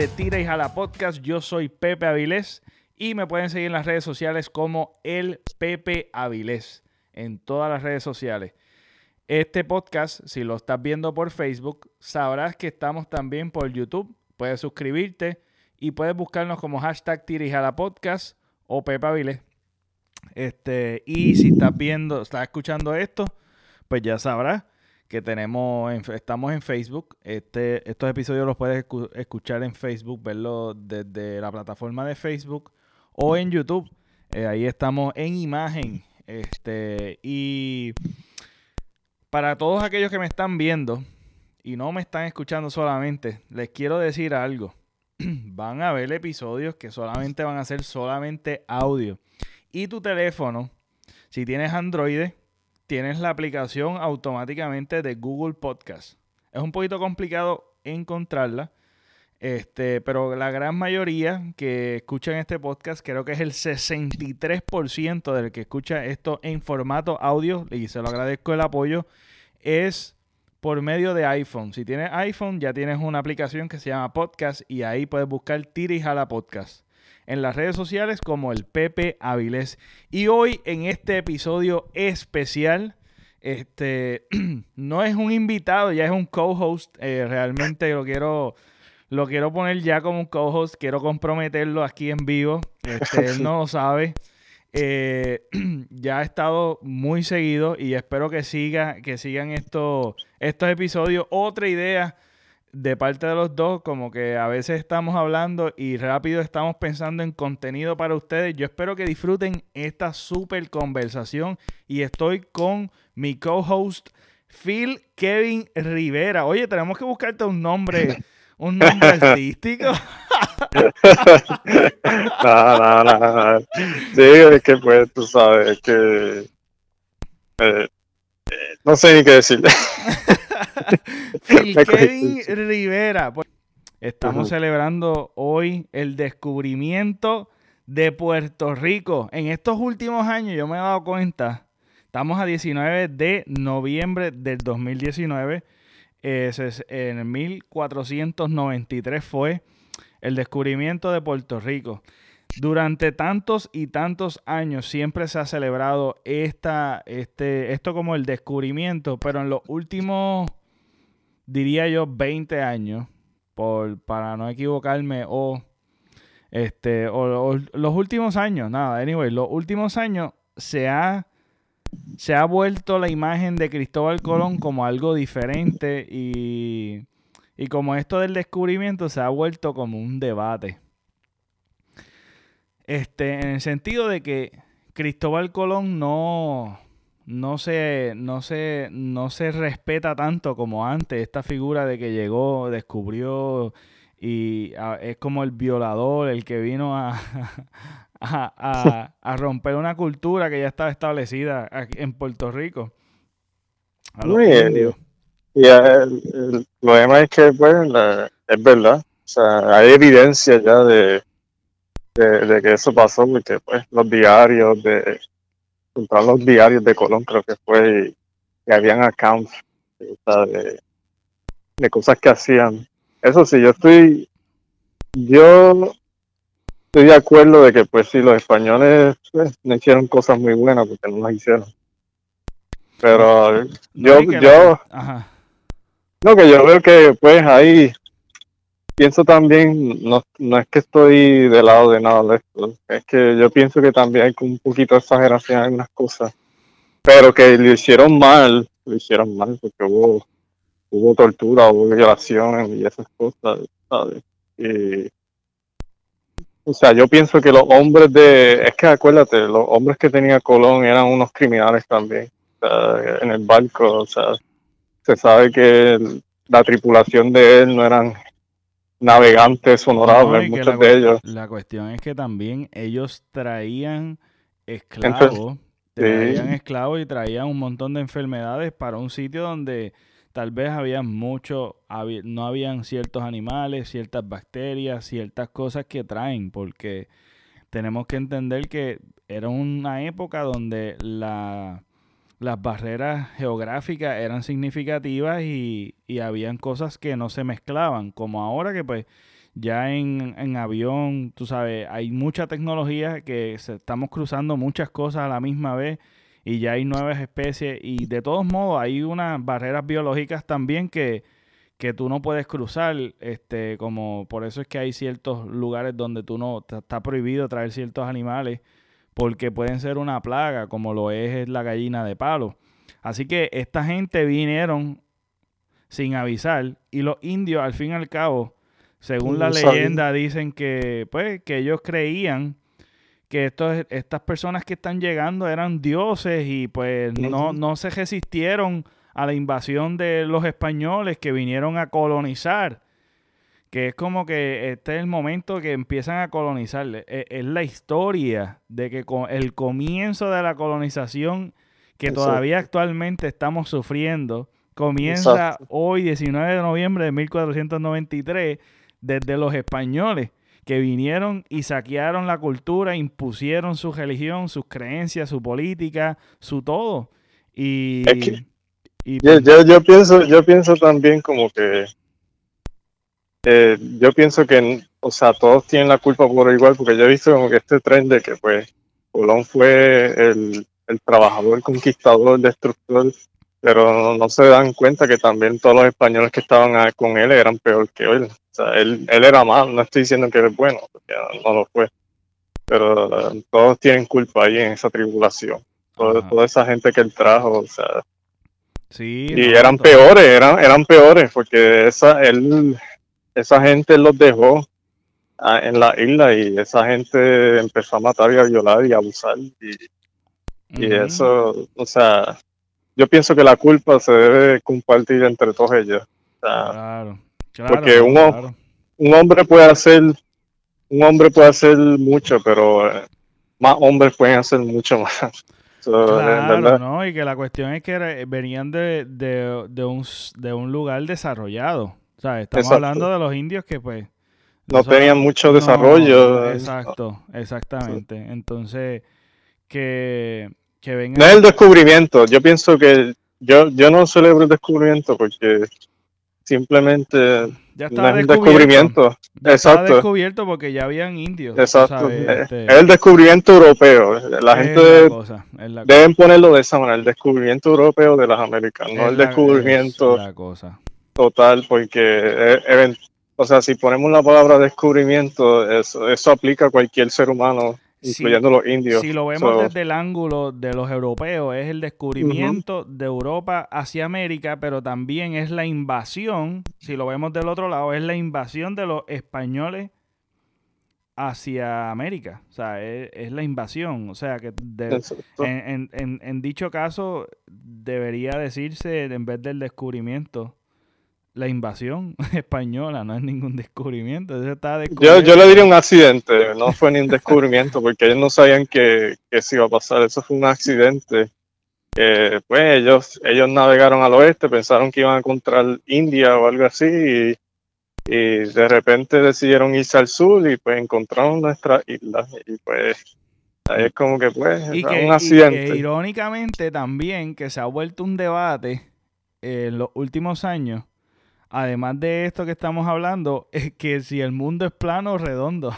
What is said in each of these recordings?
de Tira y Jala Podcast. Yo soy Pepe Avilés y me pueden seguir en las redes sociales como el Pepe Avilés en todas las redes sociales. Este podcast, si lo estás viendo por Facebook, sabrás que estamos también por YouTube. Puedes suscribirte y puedes buscarnos como hashtag Tira y Jala Podcast o Pepe Avilés. Este, y si estás viendo, estás escuchando esto, pues ya sabrás que tenemos, estamos en Facebook. Este, estos episodios los puedes escuchar en Facebook, verlos desde la plataforma de Facebook o en YouTube. Eh, ahí estamos en imagen. Este, y para todos aquellos que me están viendo y no me están escuchando solamente, les quiero decir algo. van a ver episodios que solamente van a ser solamente audio. Y tu teléfono, si tienes Android, tienes la aplicación automáticamente de Google Podcast. Es un poquito complicado encontrarla, este, pero la gran mayoría que escuchan este podcast, creo que es el 63% del que escucha esto en formato audio, y se lo agradezco el apoyo, es por medio de iPhone. Si tienes iPhone, ya tienes una aplicación que se llama Podcast y ahí puedes buscar Tira y Jala Podcast en las redes sociales como el Pepe Avilés. Y hoy en este episodio especial, este no es un invitado, ya es un co-host. Eh, realmente lo quiero, lo quiero poner ya como un co-host. Quiero comprometerlo aquí en vivo. Este, él no lo sabe. Eh, ya ha estado muy seguido y espero que siga, que sigan estos, estos episodios. Otra idea de parte de los dos, como que a veces estamos hablando y rápido estamos pensando en contenido para ustedes. Yo espero que disfruten esta super conversación y estoy con mi co-host Phil Kevin Rivera. Oye, tenemos que buscarte un nombre, un nombre artístico. no, no, no, Sí, es que pues tú sabes que eh, eh, no sé ni qué decirle. Kevin Rivera. Pues, estamos celebrando hoy el descubrimiento de Puerto Rico. En estos últimos años yo me he dado cuenta, estamos a 19 de noviembre del 2019. es, en 1493 fue el descubrimiento de Puerto Rico. Durante tantos y tantos años siempre se ha celebrado esta, este, esto como el descubrimiento, pero en los últimos diría yo, 20 años, por, para no equivocarme, o, este, o, los últimos años, nada, anyway, los últimos años se ha, se ha vuelto la imagen de Cristóbal Colón como algo diferente y, y como esto del descubrimiento se ha vuelto como un debate. Este, en el sentido de que Cristóbal Colón no, no se, no se, no se respeta tanto como antes. Esta figura de que llegó, descubrió y es como el violador, el que vino a, a, romper una cultura que ya estaba establecida en Puerto Rico. Muy bien. Y el, problema es que, bueno, pues, es verdad. O sea, hay evidencia ya de, de, de, que eso pasó, porque pues los diarios de, los diarios de Colón, creo que fue, que habían accounts de, de cosas que hacían. Eso sí, yo estoy, yo estoy de acuerdo de que pues sí, los españoles pues, no hicieron cosas muy buenas porque no las hicieron. Pero yo, yo, no, que yo veo que pues ahí pienso también, no, no es que estoy del lado de nada de esto, es que yo pienso que también hay un poquito de exageración en algunas cosas, pero que lo hicieron mal, lo hicieron mal porque hubo, hubo tortura, hubo violaciones y esas cosas, ¿sabes? Y, o sea, yo pienso que los hombres de, es que acuérdate, los hombres que tenía Colón eran unos criminales también, en el barco, o sea, se sabe que la tripulación de él no eran navegantes honorables, muchos de ellos. La cuestión es que también ellos traían esclavos, traían esclavos y traían un montón de enfermedades para un sitio donde tal vez había mucho, no habían ciertos animales, ciertas bacterias, ciertas cosas que traen, porque tenemos que entender que era una época donde la, las barreras geográficas eran significativas y, y habían cosas que no se mezclaban, como ahora que pues ya en, en, avión, tú sabes, hay mucha tecnología que estamos cruzando muchas cosas a la misma vez y ya hay nuevas especies y de todos modos hay unas barreras biológicas también que, que tú no puedes cruzar, este, como por eso es que hay ciertos lugares donde tú no, está prohibido traer ciertos animales porque pueden ser una plaga, como lo es la gallina de palo. Así que esta gente vinieron sin avisar y los indios al fin y al cabo, según la leyenda, dicen que pues que ellos creían que estos, estas personas que están llegando eran dioses y pues no, no se resistieron a la invasión de los españoles que vinieron a colonizar que es como que este es el momento que empiezan a colonizar. E, es, la historia de que con el comienzo de la colonización que todavía actualmente estamos sufriendo comienza hoy, 19 de noviembre de 1493, desde los españoles que vinieron y saquearon la cultura, impusieron su religión, sus creencias, su política, su todo. Y, pues yo, yo, pienso, yo pienso también como que eh, yo pienso que, o sea, todos tienen la culpa por igual, porque yo he visto como que este tren de que, pues, Colón fue el, trabajador, el conquistador, el destructor, pero no, se dan cuenta que también todos los españoles que estaban con él eran peor que él. O sea, él, él era malo, no estoy diciendo que él es bueno, porque no lo fue, pero eh, todos tienen culpa ahí en esa tribulación. Toda, esa gente que él trajo, o sea, Sí, y eran peores, eran, eran peores, porque esa, él, esa gente los dejó ah, en la isla y esa gente empezó a matar y a violar y a abusar y, eso, o sea, yo pienso que la culpa se debe compartir entre todos ellos. claro, porque un, un hombre puede hacer un hombre puede hacer mucho, pero eh, más hombres pueden hacer mucho más. claro, ¿no? Y que la cuestión es que venían de, de, un, de un lugar desarrollado. O sea, estamos hablando de los indios que pues... No tenían mucho desarrollo. exacto, exactamente. Entonces, que, que vengan... No es el descubrimiento. Yo pienso que yo, yo no celebro el descubrimiento porque simplemente ya está no es descubrimiento. Ya Exacto. descubierto porque ya habían indios. Exacto. Este es el descubrimiento europeo. La gente deben ponerlo de esa manera, el descubrimiento europeo de las Américas, no el descubrimiento la cosa total, porque, eh, o sea, si ponemos la palabra descubrimiento, eso, eso aplica a cualquier ser humano, incluyendo los indios. Si lo vemos desde el ángulo de los europeos, es el descubrimiento de Europa hacia América, pero también es la invasión, si lo vemos del otro lado, es la invasión de los españoles hacia América. O sea, es, la invasión. O sea, que en, en, en, dicho caso debería decirse, en vez del descubrimiento, la invasión española, no es ningún descubrimiento. yo, yo le diría un accidente, no fue ni un descubrimiento, porque ellos no sabían que, que se iba a pasar, eso fue un accidente. pues ellos, ellos navegaron al oeste, pensaron que iban a encontrar India o algo así, y, de repente decidieron irse al sur y pues encontraron nuestra isla. Y pues ahí es como que pues un accidente. irónicamente también que se ha vuelto un debate en los últimos años además de esto que estamos hablando, es que si el mundo es plano o redondo.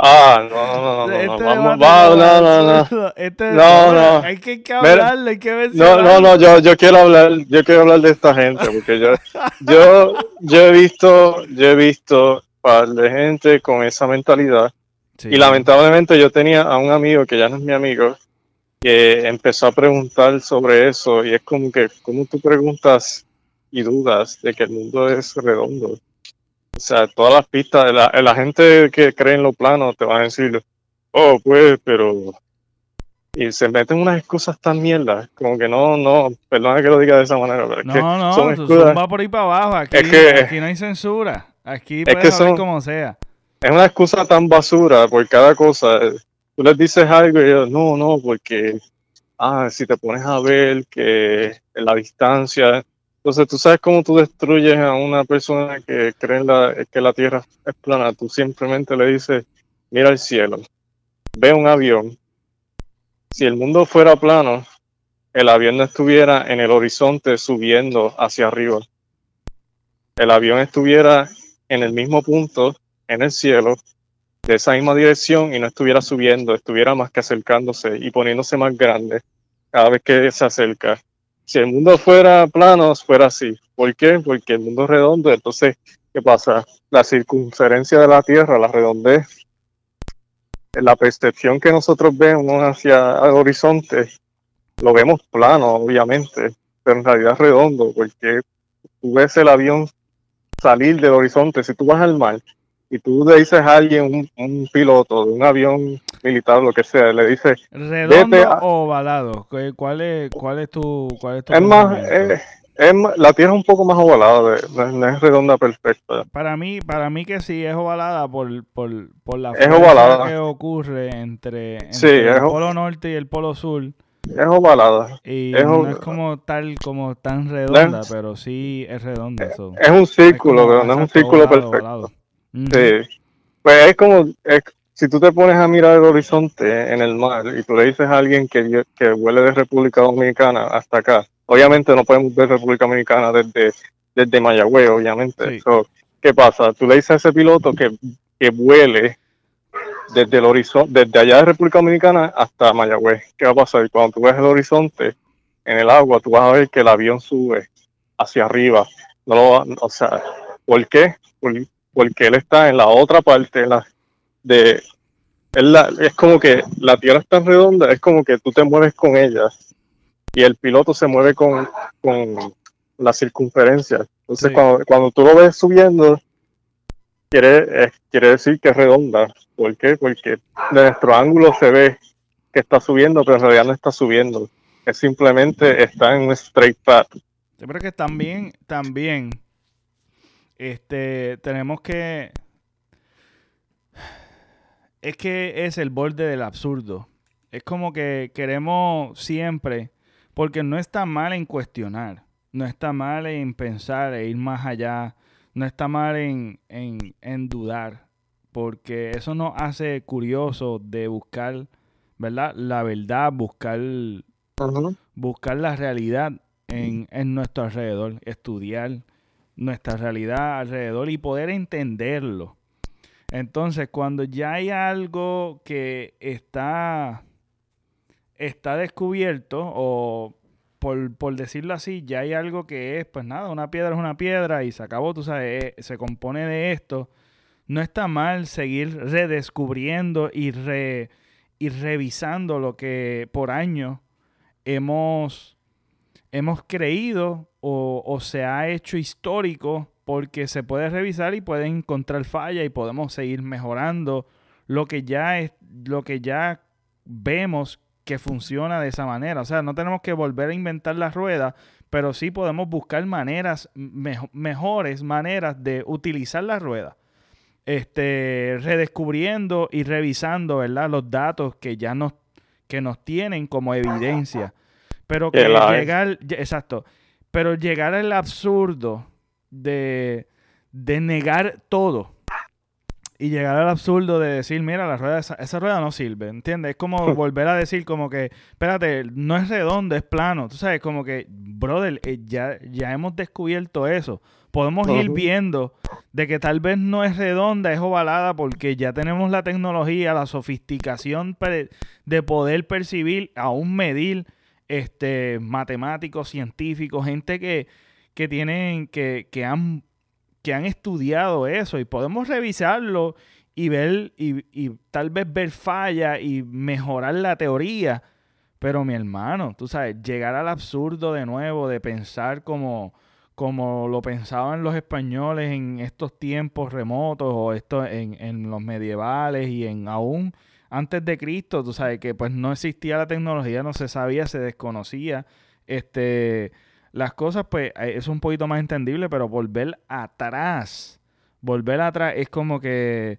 Ah, no, no, no, este no, vamos, va, no, no, no. Este no, no. Hay que, hablarle, hay que ver No, no, no, yo, yo quiero hablar, yo quiero hablar de esta gente, porque yo, yo, yo he visto, yo he visto par de gente con esa mentalidad. Y lamentablemente yo tenía a un amigo que ya no es mi amigo, que empezó a preguntar sobre eso, y es como que, ¿cómo tú preguntas y dudas de que el mundo es redondo. O sea, todas las pistas, la, la gente que cree en lo plano te va a decir, oh, pues, pero... Y se meten unas excusas tan mierdas, como que no, no, perdona que lo diga de esa manera, pero no, que no, son excusas, va por ahí para abajo, aquí, aquí no hay censura, aquí puedes es que como sea. Es una excusa tan basura por cada cosa. Tú les dices algo y ellos, no, no, porque, ah, si te pones a ver que en la distancia, entonces, tú sabes cómo tú destruyes a una persona que cree que la Tierra es plana. Tú simplemente le dices, mira el cielo, ve un avión. Si el mundo fuera plano, el avión no estuviera en el horizonte subiendo hacia arriba. El avión estuviera en el mismo punto, en el cielo, de esa misma dirección y no estuviera subiendo, estuviera más que acercándose y poniéndose más grande cada vez que se acerca. Si el mundo fuera plano, fuera así. ¿Por qué? Porque el mundo es redondo. Entonces, ¿qué pasa? La circunferencia de la Tierra, la redondez, la percepción que nosotros vemos hacia el horizonte, lo vemos plano, obviamente, pero en realidad es redondo, porque tú ves el avión salir del horizonte. Si tú vas al mar y tú le dices a alguien, un, piloto de un avión militar, lo que sea, le dices... ¿Redondo o ovalado? ¿Cuál es, cuál es tu... Cuál es, más, es, la Tierra es un poco más ovalada, no, es redonda perfecta. Para mí, para mí que sí es ovalada por, por, por la fuerza que ocurre entre, el polo norte y el polo sur. Es ovalada. Y no es como tal, como tan redonda, pero sí es redonda. Es, un círculo, pero no es un círculo perfecto. Sí. Pues es como, si tú te pones a mirar el horizonte en el mar y tú le dices a alguien que, que vuele de República Dominicana hasta acá, obviamente no podemos ver República Dominicana desde, desde Mayagüez, obviamente. ¿Qué pasa? Tú le dices a ese piloto que, que vuele desde el horizonte, desde allá de República Dominicana hasta Mayagüez. ¿Qué va a pasar? Cuando tú ves el horizonte en el agua, tú vas a ver que el avión sube hacia arriba. No lo o sea, ¿por qué? Porque él está en la otra parte la, de... es como que la Tierra está redonda, es como que tú te mueves con ella y el piloto se mueve con, con la circunferencia. Entonces, cuando, cuando tú lo ves subiendo, quiere, quiere decir que es redonda. ¿Por qué? Porque de nuestro ángulo se ve que está subiendo, pero en realidad no está subiendo. Es simplemente está en un straight path. Yo creo que también, también, este, tenemos que... Es que es el borde del absurdo. Es como que queremos siempre, porque no está mal en cuestionar, no está mal en pensar e ir más allá no está mal en, en, dudar, porque eso nos hace curioso de buscar, ¿verdad? La verdad, buscar, buscar la realidad en, en nuestro alrededor, estudiar nuestra realidad alrededor y poder entenderlo. Entonces, cuando ya hay algo que está, está descubierto o por, decirlo así, ya hay algo que es, pues nada, una piedra es una piedra y se acabó, tú sabes, eh, se compone de esto. No está mal seguir redescubriendo y, re, y revisando lo que por años hemos, hemos creído o, se ha hecho histórico porque se puede revisar y puede encontrar falla y podemos seguir mejorando lo que ya es, lo que ya vemos que funciona de esa manera. O sea, no tenemos que volver a inventar la rueda, pero sí podemos buscar maneras, mejores maneras de utilizar la rueda. Este, redescubriendo y revisando, ¿verdad? Los datos que ya nos, que nos tienen como evidencia. Pero que llegar, exacto, pero llegar al absurdo de, de negar todo y llegar al absurdo de decir, mira, la rueda, esa, rueda no sirve, ¿entiendes? Es como volver a decir como que, espérate, no es redondo, es plano. Tú sabes, como que, brother, eh, ya, ya hemos descubierto eso. Podemos ir viendo de que tal vez no es redonda, es ovalada, porque ya tenemos la tecnología, la sofisticación de poder percibir, aún medir, este, matemáticos, científicos, gente que, que tienen, que, que han que han estudiado eso y podemos revisarlo y ver y, tal vez ver falla y mejorar la teoría. Pero mi hermano, tú sabes, llegar al absurdo de nuevo de pensar como, como lo pensaban los españoles en estos tiempos remotos o esto en, en los medievales y en aún antes de Cristo, tú sabes que pues no existía la tecnología, no se sabía, se desconocía. Este, las cosas, pues, eh, es un poquito más entendible, pero volver atrás, volver atrás es como que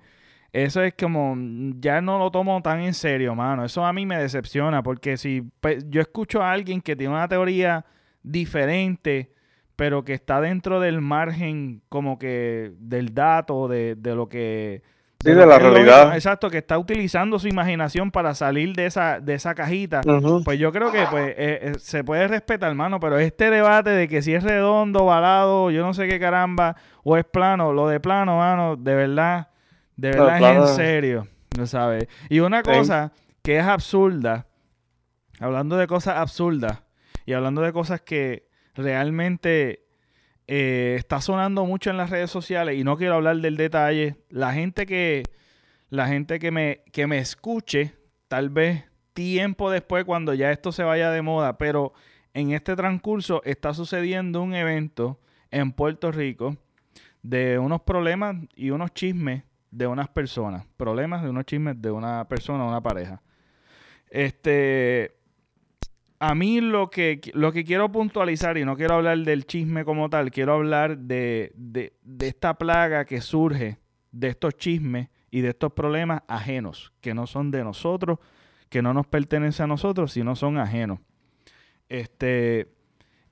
eso es como, ya no lo tomo tan en serio, mano. Eso a mí me decepciona, porque si pues, yo escucho a alguien que tiene una teoría diferente, pero que está dentro del margen como que del dato, de, de lo que Sí, de, la realidad. exacto, que está utilizando su imaginación para salir de esa, de esa cajita. Pues yo creo que pues eh, eh, se puede respetar, hermano, pero este debate de que si es redondo, balado, yo no sé qué caramba, o es plano, lo de plano, mano, de verdad, de verdad es en serio, ¿no sabes? Y una cosa que es absurda, hablando de cosas absurdas y hablando de cosas que realmente eh, está sonando mucho en las redes sociales y no quiero hablar del detalle. La gente que, la gente que me, que me escuche, tal vez tiempo después cuando ya esto se vaya de moda, pero en este transcurso está sucediendo un evento en Puerto Rico de unos problemas y unos chismes de unas personas. Problemas de unos chismes de una persona, una pareja. Este, a mí lo que, lo que quiero puntualizar, y no quiero hablar del chisme como tal, quiero hablar de, de, esta plaga que surge de estos chismes y de estos problemas ajenos, que no son de nosotros, que no nos pertenecen a nosotros, sino son ajenos. Este,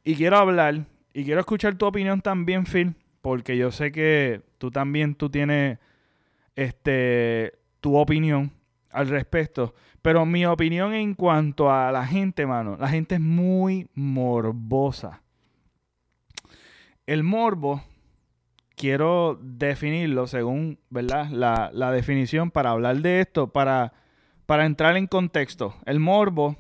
y quiero hablar, y quiero escuchar tu opinión también, Phil, porque yo sé que tú también tú tienes este, tu opinión al respecto. Pero mi opinión en cuanto a la gente, mano, la gente es muy morbosa. El morbo, quiero definirlo según, ¿verdad? La, la definición para hablar de esto, para, para entrar en contexto. El morbo,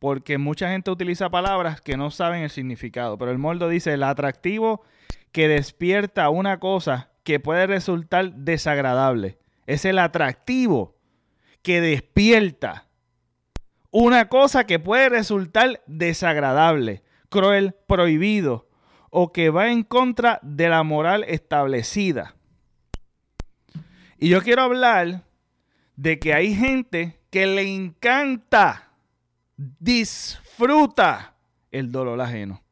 porque mucha gente utiliza palabras que no saben el significado, pero el morbo dice el atractivo que despierta una cosa que puede resultar desagradable. Es el atractivo que despierta una cosa que puede resultar desagradable, cruel, prohibido o que va en contra de la moral establecida. Y yo quiero hablar de que hay gente que le encanta, disfruta el dolor ajeno.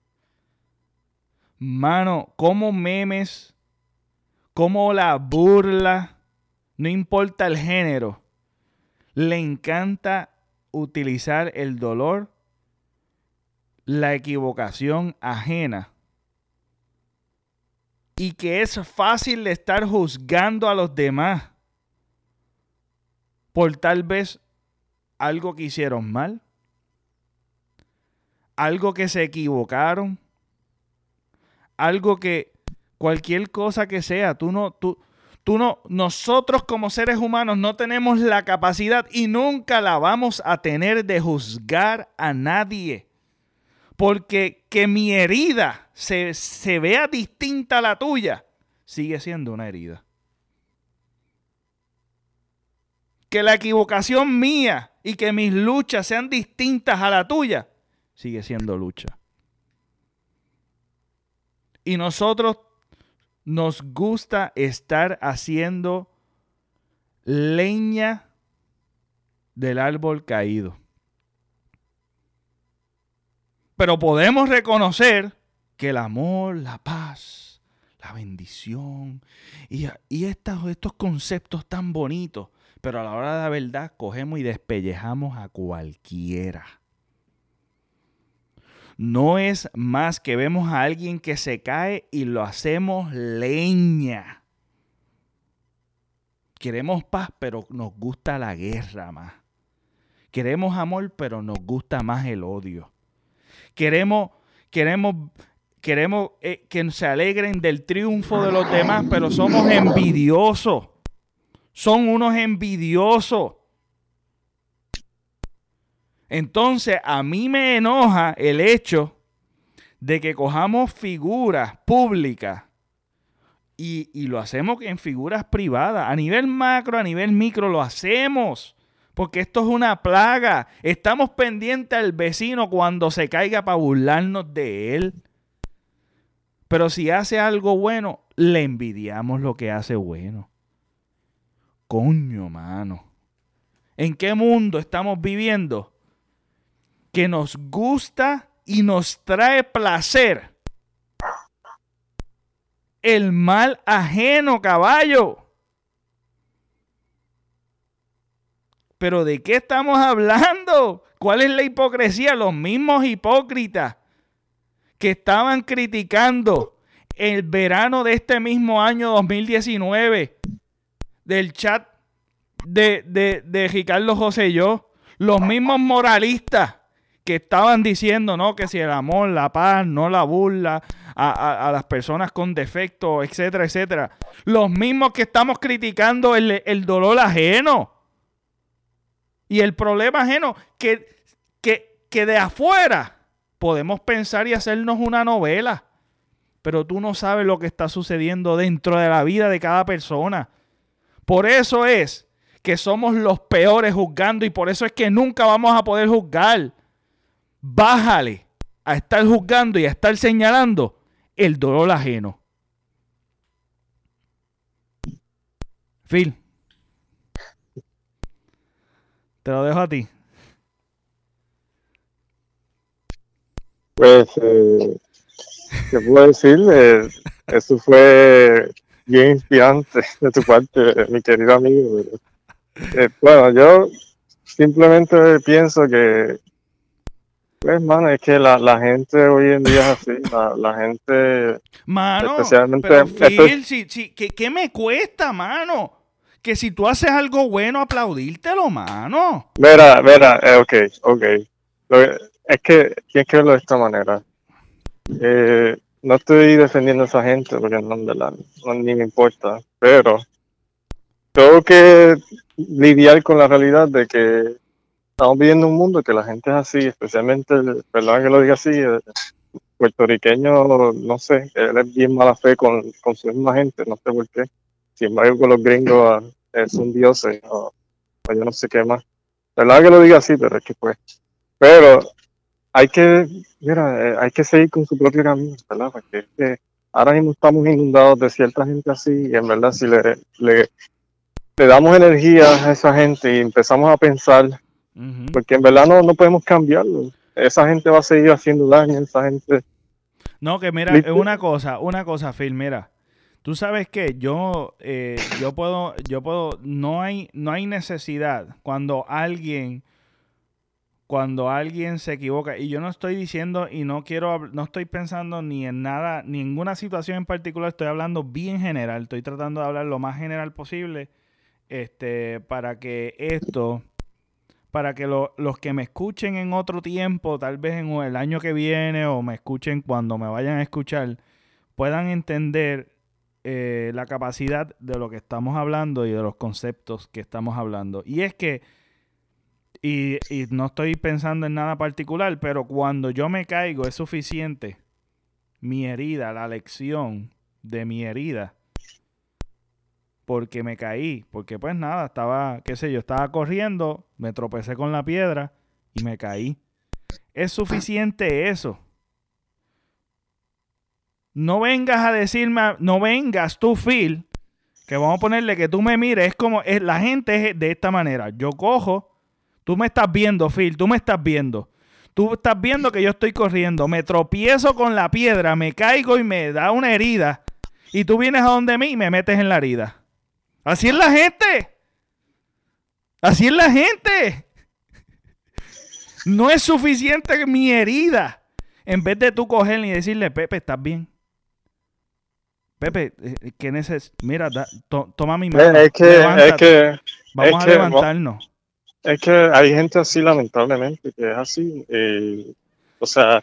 Mano, como memes, como la burla, no importa el género, le encanta utilizar el dolor, la equivocación ajena y que es fácil de estar juzgando a los demás por tal vez algo que hicieron mal, algo que se equivocaron, algo que cualquier cosa que sea, tú no, tú, Tú no, nosotros como seres humanos no tenemos la capacidad y nunca la vamos a tener de juzgar a nadie. Porque que mi herida se, se vea distinta a la tuya, sigue siendo una herida. Que la equivocación mía y que mis luchas sean distintas a la tuya, sigue siendo lucha. Y nosotros nos gusta estar haciendo leña del árbol caído. Pero podemos reconocer que el amor, la paz, la bendición y, estos, estos conceptos tan bonitos, pero a la hora de la verdad cogemos y despellejamos a cualquiera no es más que vemos a alguien que se cae y lo hacemos leña. Queremos paz, pero nos gusta la guerra más. Queremos amor, pero nos gusta más el odio. Queremos, queremos, queremos eh, que se alegren del triunfo de los demás, pero somos envidiosos. Son unos envidiosos. Entonces, a mí me enoja el hecho de que cojamos figuras públicas y, lo hacemos en figuras privadas. A nivel macro, a nivel micro, lo hacemos. Porque esto es una plaga. Estamos pendientes al vecino cuando se caiga para burlarnos de él. Pero si hace algo bueno, le envidiamos lo que hace bueno. Coño, mano. ¿En qué mundo estamos viviendo? Que nos gusta y nos trae placer. El mal ajeno, caballo. Pero ¿de qué estamos hablando? ¿Cuál es la hipocresía? Los mismos hipócritas que estaban criticando el verano de este mismo año 2019 del chat de, de, de Ricardo José y yo, los mismos moralistas que estaban diciendo, ¿no? Que si el amor, la paz, no la burla a, las personas con defectos, etcétera, etcétera. Los mismos que estamos criticando el, el dolor ajeno. Y el problema ajeno, que, que, que de afuera podemos pensar y hacernos una novela. Pero tú no sabes lo que está sucediendo dentro de la vida de cada persona. Por eso es que somos los peores juzgando y por eso es que nunca vamos a poder juzgar bájale a estar juzgando y a estar señalando el dolor ajeno. Phil. Te lo dejo a ti. Pues, eh, ¿qué puedo decir? Eso fue bien inspirante de tu parte, mi querido amigo. Eh, bueno, yo simplemente pienso que pues, mano, es que la, la, gente hoy en día es así. La, la gente. Mano, especialmente. Pero Phil, si, si, ¿qué, ¿qué, me cuesta, mano? Que si tú haces algo bueno, aplaudírtelo, mano. Mira, mira, eh, ok, ok. es que tienes que verlo de esta manera. Eh, no estoy defendiendo a esa gente porque no, no, ni me importa. Pero tengo que lidiar con la realidad de que estamos viviendo un mundo que la gente es así, especialmente, perdón que lo diga así, el puertorriqueño, no sé, él es bien mala fe con, con su misma gente, no sé por qué. Sin embargo, con los gringos ah, es un dios, o, yo no sé qué más. Verdad que lo diga así, pero es que pues. Pero hay que, mira, eh, hay que seguir con su propio camino, ¿verdad? Porque ahora mismo estamos inundados de cierta gente así y en verdad si le, le, le damos energía a esa gente y empezamos a pensar porque en verdad no, no podemos cambiarlo. Esa gente va a seguir haciendo daño, esa gente... No, que mira, es una cosa, una cosa, Phil, mira. Tú sabes que yo, eh, yo puedo, yo puedo, no hay, no hay necesidad cuando alguien, cuando alguien se equivoca, y yo no estoy diciendo y no quiero, no estoy pensando ni en nada, ninguna situación en particular, estoy hablando bien general, estoy tratando de hablar lo más general posible, este, para que esto para que los que me escuchen en otro tiempo, tal vez en el año que viene o me escuchen cuando me vayan a escuchar, puedan entender eh, la capacidad de lo que estamos hablando y de los conceptos que estamos hablando. Y es que, y, y no estoy pensando en nada particular, pero cuando yo me caigo es suficiente mi herida, la lección de mi herida porque me caí, porque pues nada, estaba, qué sé yo, estaba corriendo, me tropecé con la piedra y me caí. Es suficiente eso. No vengas a decirme, no vengas tú, Phil, que vamos a ponerle que tú me mires, es como, es, la gente es de esta manera. Yo cojo, tú me estás viendo, Phil, tú me estás viendo. Tú estás viendo que yo estoy corriendo, me tropiezo con la piedra, me caigo y me da una herida. Y tú vienes a donde mí y me metes en la herida. Así es la gente. Así es la gente. No es suficiente mi herida. En vez de tú coger y decirle, Pepe, ¿estás bien? Pepe, eh, ¿qué neces Mira, toma mi mano. Es que, es que Vamos a levantarnos. Es que hay gente así, lamentablemente, que es así. Eh, o sea,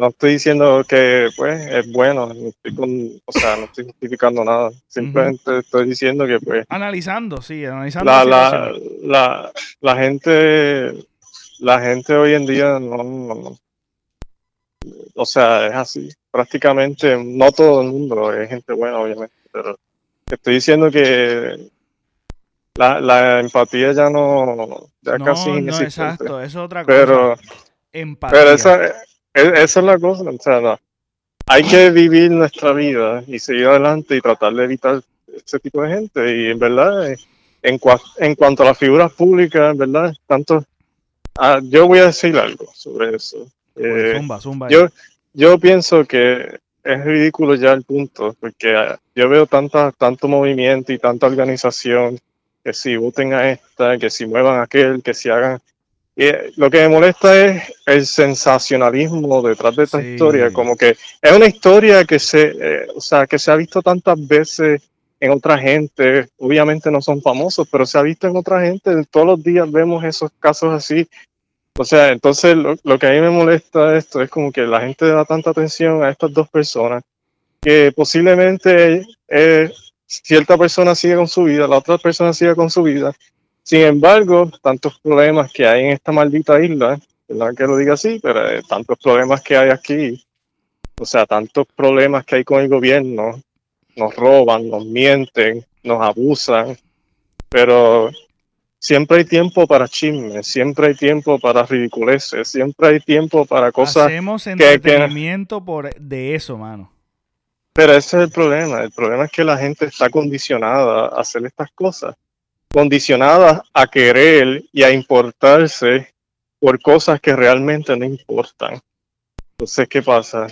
no estoy diciendo que pues es bueno, no estoy, o sea, no estoy justificando nada, simplemente estoy diciendo que pues... Analizando, sí, analizando. La, la, la, la, gente, la gente hoy en día no, o sea, es así, prácticamente no todo el mundo es gente buena, obviamente, pero estoy diciendo que la, la empatía ya no, ya casi no, exacto, eso es otra cosa. Pero, empatía. pero esa esa es la cosa, o sea, hay que vivir nuestra vida y seguir adelante y tratar de evitar ese tipo de gente. Y en verdad, en, en cuanto a las figuras públicas, en verdad, tanto. Ah, yo voy a decir algo sobre eso. Eh, zumba, zumba yo, yo pienso que es ridículo ya el punto, porque ah, yo veo tanta, tanto movimiento y tanta organización que si voten a esta, que si muevan a aquel, que si hagan lo que me molesta es el sensacionalismo detrás de esta historia, como que es una historia que se, eh, o sea, que se ha visto tantas veces en otra gente, obviamente no son famosos, pero se ha visto en otra gente, todos los días vemos esos casos así. O sea, entonces lo, que a mí me molesta esto es como que la gente da tanta atención a estas dos personas que posiblemente eh, cierta persona sigue con su vida, la otra persona sigue con su vida. Sin embargo, tantos problemas que hay en esta maldita isla, perdón que lo diga así, pero eh, tantos problemas que hay aquí, o sea, tantos problemas que hay con el gobierno, nos roban, nos mienten, nos abusan, pero siempre hay tiempo para chismes, siempre hay tiempo para ridiculeces, siempre hay tiempo para cosas. Hacemos entretenimiento por de eso, mano. Pero ese es el problema. El problema es que la gente está condicionada a hacer estas cosas, condicionada a querer y a importarse por cosas que realmente no importan. Entonces, ¿qué pasa?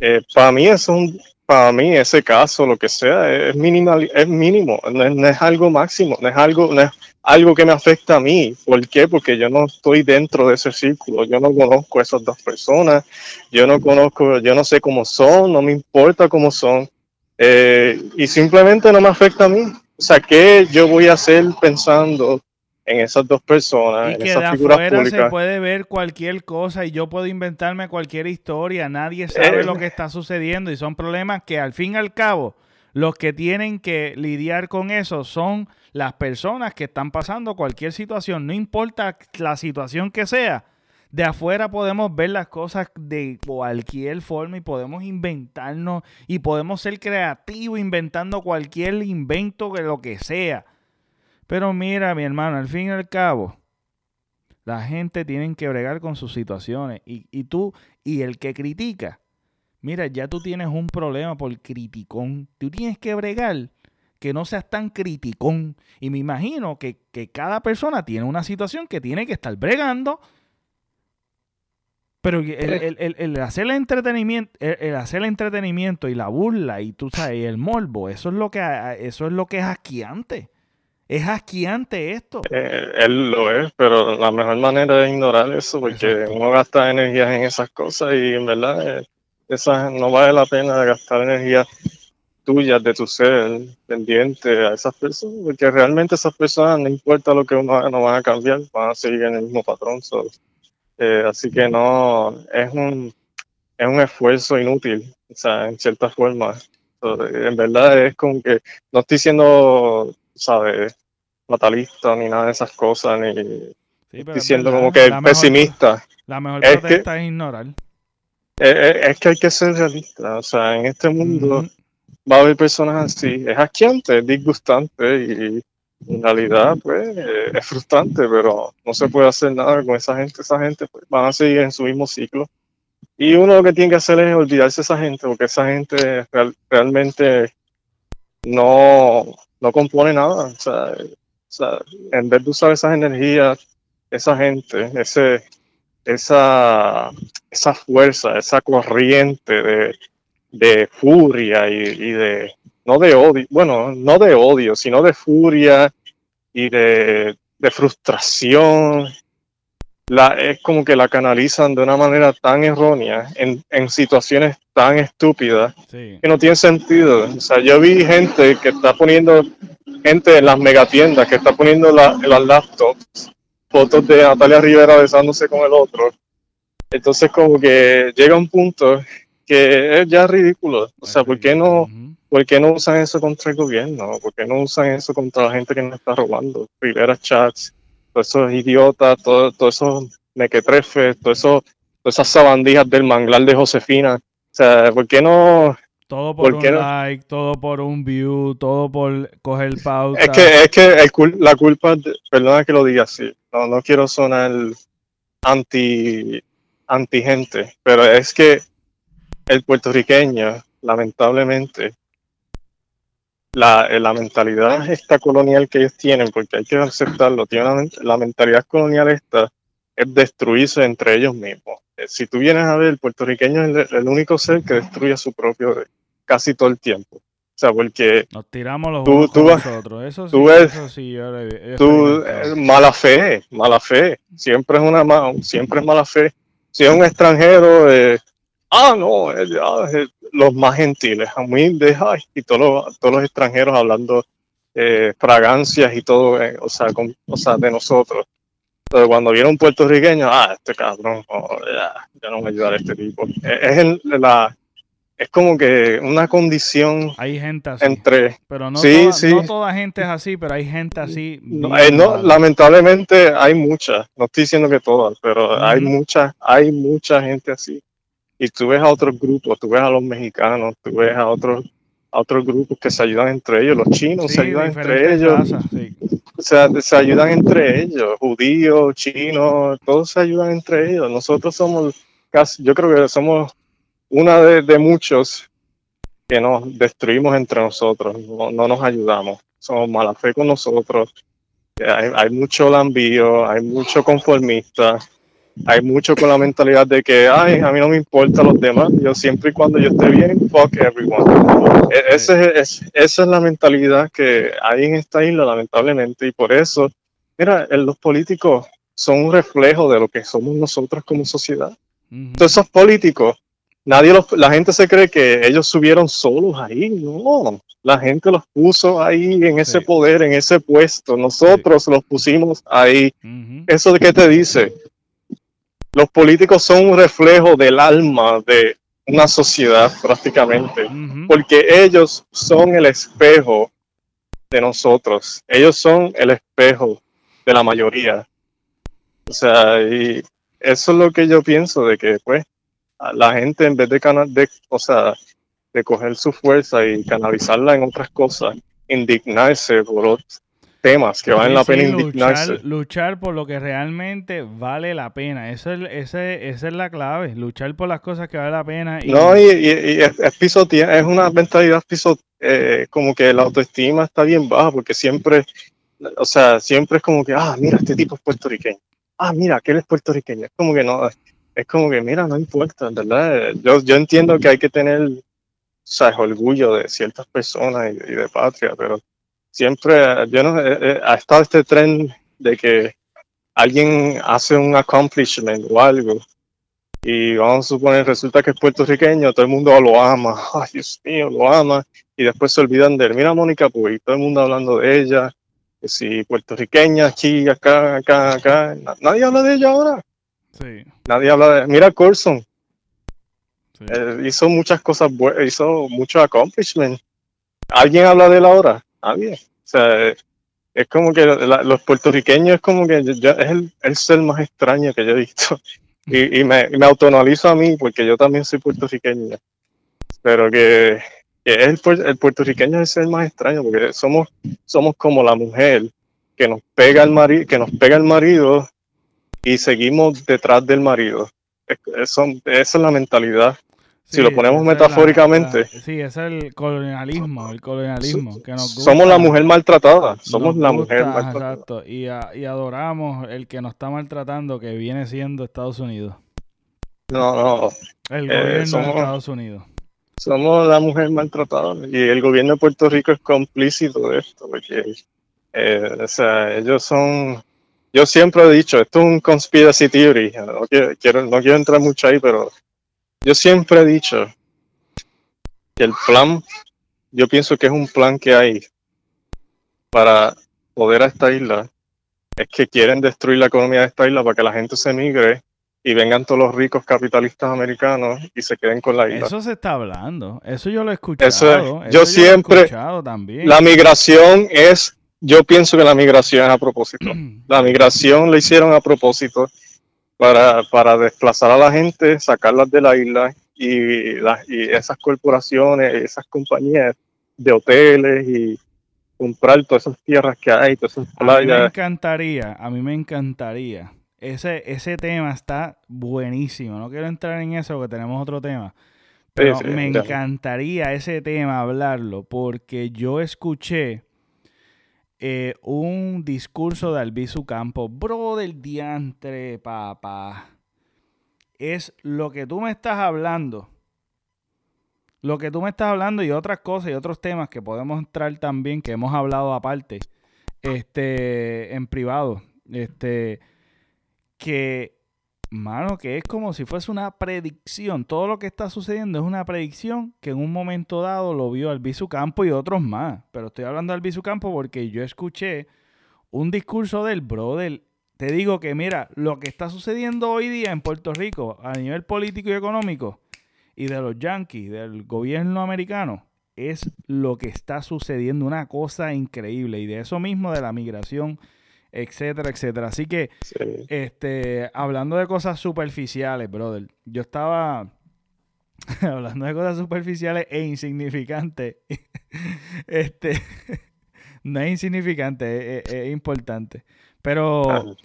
Eh, para mí es un, para mí ese caso, lo que sea, es minimal, es mínimo, no es, algo máximo, no es algo, no es algo que me afecta a mí. ¿Por qué? Porque yo no estoy dentro de ese círculo, yo no conozco a esas dos personas, yo no conozco, yo no sé cómo son, no me importa cómo son, eh, y simplemente no me afecta a mí. O sea, ¿qué yo voy a hacer pensando en esas dos personas, y en que esas de figuras afuera se puede ver cualquier cosa y yo puedo inventarme cualquier historia, nadie sabe lo eh. que está sucediendo y son problemas que al fin y al cabo los que tienen que lidiar con eso son las personas que están pasando cualquier situación, no importa la situación que sea. De afuera podemos ver las cosas de cualquier forma y podemos inventarnos y podemos ser creativos inventando cualquier invento de lo que sea. Pero mira, mi hermano, al fin y al cabo, la gente tiene que bregar con sus situaciones. Y, tú, y el que critica, mira, ya tú tienes un problema por criticón. Tú tienes que bregar que no seas tan criticón. Y me imagino que, cada persona tiene una situación que tiene que estar bregando. Pero el, hacer el entretenimiento, el, hacer el entretenimiento y la burla y tú sabes, el morbo, eso es lo que eso es lo que es asquiante. Es asquiante esto. Eh, él lo es, pero la mejor manera es ignorar eso, porque uno gasta energías en esas cosas y en verdad eh, no vale la pena gastar energías tuyas de tu ser pendiente a esas personas, porque realmente esas personas, no importa lo que uno haga, no van a cambiar, van a seguir en el mismo patrón. Eh, así que no, es un, es un esfuerzo inútil, o sea, en cierta forma. en verdad es como que no estoy siendo ¿sabes? Fatalista ni nada de esas cosas, ni diciendo como que pesimista. la mejor protesta es ignorar. Es, que hay que ser realista, o sea, en este mundo va a haber personas así, es asquiante, es disgustante y en realidad pues es frustrante, pero no se puede hacer nada con esa gente, esa gente pues, van a seguir en su mismo ciclo. Y uno lo que tiene que hacer es olvidarse de esa gente, porque esa gente realmente no, no compone nada. O sea, en vez de usar esas energías, esa gente, ese, esa, esa fuerza, esa corriente de, furia y, de, no de odio, bueno, no de odio, sino de furia y de, de frustración la, es como que la canalizan de una manera tan errónea en, en situaciones tan estúpidas que no tiene sentido. O sea, yo vi gente que está poniendo, gente en las megatiendas que está poniendo la, las laptops, fotos de Natalia Rivera besándose con el otro. Entonces como que llega un punto que es ya ridículo. O sea, ¿por qué no, ¿por qué no usan eso contra el gobierno? ¿Por qué no usan eso contra la gente que nos está robando? Rivera Chats todos esos idiotas, todos todo esos mequetrefes, todo eso, todas esas sabandijas del manglar de Josefina. O sea, ¿por qué no? Todo por, un like, todo por un view, todo por coger pauta. Es que, es que la culpa, perdona que lo diga así, no, no quiero sonar anti, anti gente, pero es que el puertorriqueño, lamentablemente, la, la, mentalidad esta colonial que ellos tienen, porque hay que aceptarlo, tienen la mentalidad colonial esta es destruirse entre ellos mismos. Eh, si tú vienes a ver, el puertorriqueño es el, único ser que destruye a su propio casi todo el tiempo. O sea, porque nos tiramos los tú, tú nosotros. Eso sí, eso sí yo tú, eh, mala fe, mala fe. Siempre es una siempre es mala fe. Si es un extranjero, eh, ah, no, los más gentiles, humildes, ay, y todos los, todos los extranjeros hablando eh, fragancias y todo, eh, o, sea, con, o sea, de nosotros. Entonces, cuando viene un puertorriqueño, ah, este cabrón, oh, ya, no me ayudará a este tipo. Es, la, es como que una condición hay gente así, entre pero no, toda, no toda gente es así pero hay gente así no, eh, lamentablemente hay muchas no estoy diciendo que todas pero hay muchas hay mucha gente así y tú ves a otros grupos tú ves a los mexicanos tú ves a otros a otros grupos que se ayudan entre ellos los chinos se ayudan entre ellos. o sea se ayudan entre ellos judíos chinos todos se ayudan entre ellos. Nosotros somos casi yo creo que somos una de, muchos que nos destruimos entre nosotros, no, nos ayudamos, somos mala fe con nosotros, hay, hay mucho lambío, hay mucho conformista, hay mucho con la mentalidad de que, ay, a mí no me importa los demás, yo siempre y cuando yo esté bien, fuck everyone. E, ese es, esa es la mentalidad que hay en esta isla, lamentablemente, y por eso, mira, los políticos son un reflejo de lo que somos nosotros como sociedad. Entonces, esos políticos nadie la gente se cree que ellos subieron solos ahí, no, la gente los puso ahí en ese poder, en ese puesto, nosotros los pusimos ahí. ¿Eso de qué te dice? Los políticos son un reflejo del alma de una sociedad prácticamente, porque ellos son el espejo de nosotros, ellos son el espejo de la mayoría. O sea, y eso es lo que yo pienso de que, pues, la gente en vez de, de, o sea, de coger su fuerza y canalizarla en otras cosas, indignarse por otros temas que valen la pena indignarse. Luchar, por lo que realmente vale la pena. Eso es, ese, esa es la clave, luchar por las cosas que vale la pena. Y... No, y, y, es, es, una mentalidad piso, eh, como que la autoestima está bien baja porque siempre, o sea, siempre es como que, ah, mira, este tipo es puertorriqueño. Ah, mira, aquel es puertorriqueño. Es como que no, es como que, mira, no importa, ¿verdad? Yo, yo entiendo que hay que tener, ¿sabes? orgullo de ciertas personas y, de patria, pero siempre, yo no, eh, eh, ha estado este tren de que alguien hace un accomplishment o algo y vamos a suponer, resulta que es puertorriqueño, todo el mundo lo ama, ay Dios mío, lo ama, y después se olvidan de él. Mira Mónica pues todo el mundo hablando de ella, que si puertorriqueña, aquí, acá, acá, acá, nadie habla de ella ahora. Nadie habla de. Mira, Corson. Eh, hizo muchas cosas buenas, hizo mucho accomplishment. ¿Alguien habla de él ahora? Nadie. O sea, es como que los puertorriqueños es como que es el, ser más extraño que yo he visto. Y, me, me autoanalizo a mí porque yo también soy puertorriqueño. Pero que, el, puertorriqueño es el ser más extraño porque somos, somos como la mujer que nos pega el marido, que nos pega el marido y seguimos detrás del marido. esa es la mentalidad. Si lo ponemos metafóricamente. sí, es el colonialismo, el colonialismo. Que nos somos la mujer maltratada, somos la mujer maltratada. Exacto, y, y, adoramos el que nos está maltratando, que viene siendo Estados Unidos. No, no. El gobierno de Estados Unidos. Somos la mujer maltratada y el gobierno de Puerto Rico es complícito de esto, porque eh, o sea, ellos son yo siempre he dicho, esto es un conspiracy theory, no quiero, no quiero entrar mucho ahí, pero yo siempre he dicho que el plan, yo pienso que es un plan que hay para poder a esta isla, es que quieren destruir la economía de esta isla para que la gente se migre y vengan todos los ricos capitalistas americanos y se queden con la isla. Eso se está hablando, eso yo lo he escuchado. Eso, yo, siempre, también. la migración es yo pienso que la migración es a propósito. La migración la hicieron a propósito para, para desplazar a la gente, sacarlas de la isla y, y esas corporaciones, esas compañías de hoteles y comprar todas esas tierras que hay, todas esas playas. A mí me encantaría, a mí me encantaría. Ese, ese tema está buenísimo. No quiero entrar en eso porque tenemos otro tema. Pero me encantaría ese tema hablarlo porque yo escuché eh, un discurso de Albizu Campo. Bro del diantre, papá. Es lo que tú me estás hablando. Lo que tú me estás hablando y otras cosas y otros temas que podemos entrar también, que hemos hablado aparte, este, en privado. Este, que Mano, que es como si fuese una predicción. Todo lo que está sucediendo es una predicción que en un momento dado lo vio Albizu Campo y otros más. Pero estoy hablando de Albizu Campo porque yo escuché un discurso del brother. Te digo que, mira, lo que está sucediendo hoy día en Puerto Rico a nivel político y económico y de los yankees, del gobierno americano, es lo que está sucediendo. Una cosa increíble. Y de eso mismo, de la migración etcétera, etcétera. Así que, este, hablando de cosas superficiales, brother, yo estaba hablando de cosas superficiales e insignificantes. este, no es insignificante, es, importante. Pero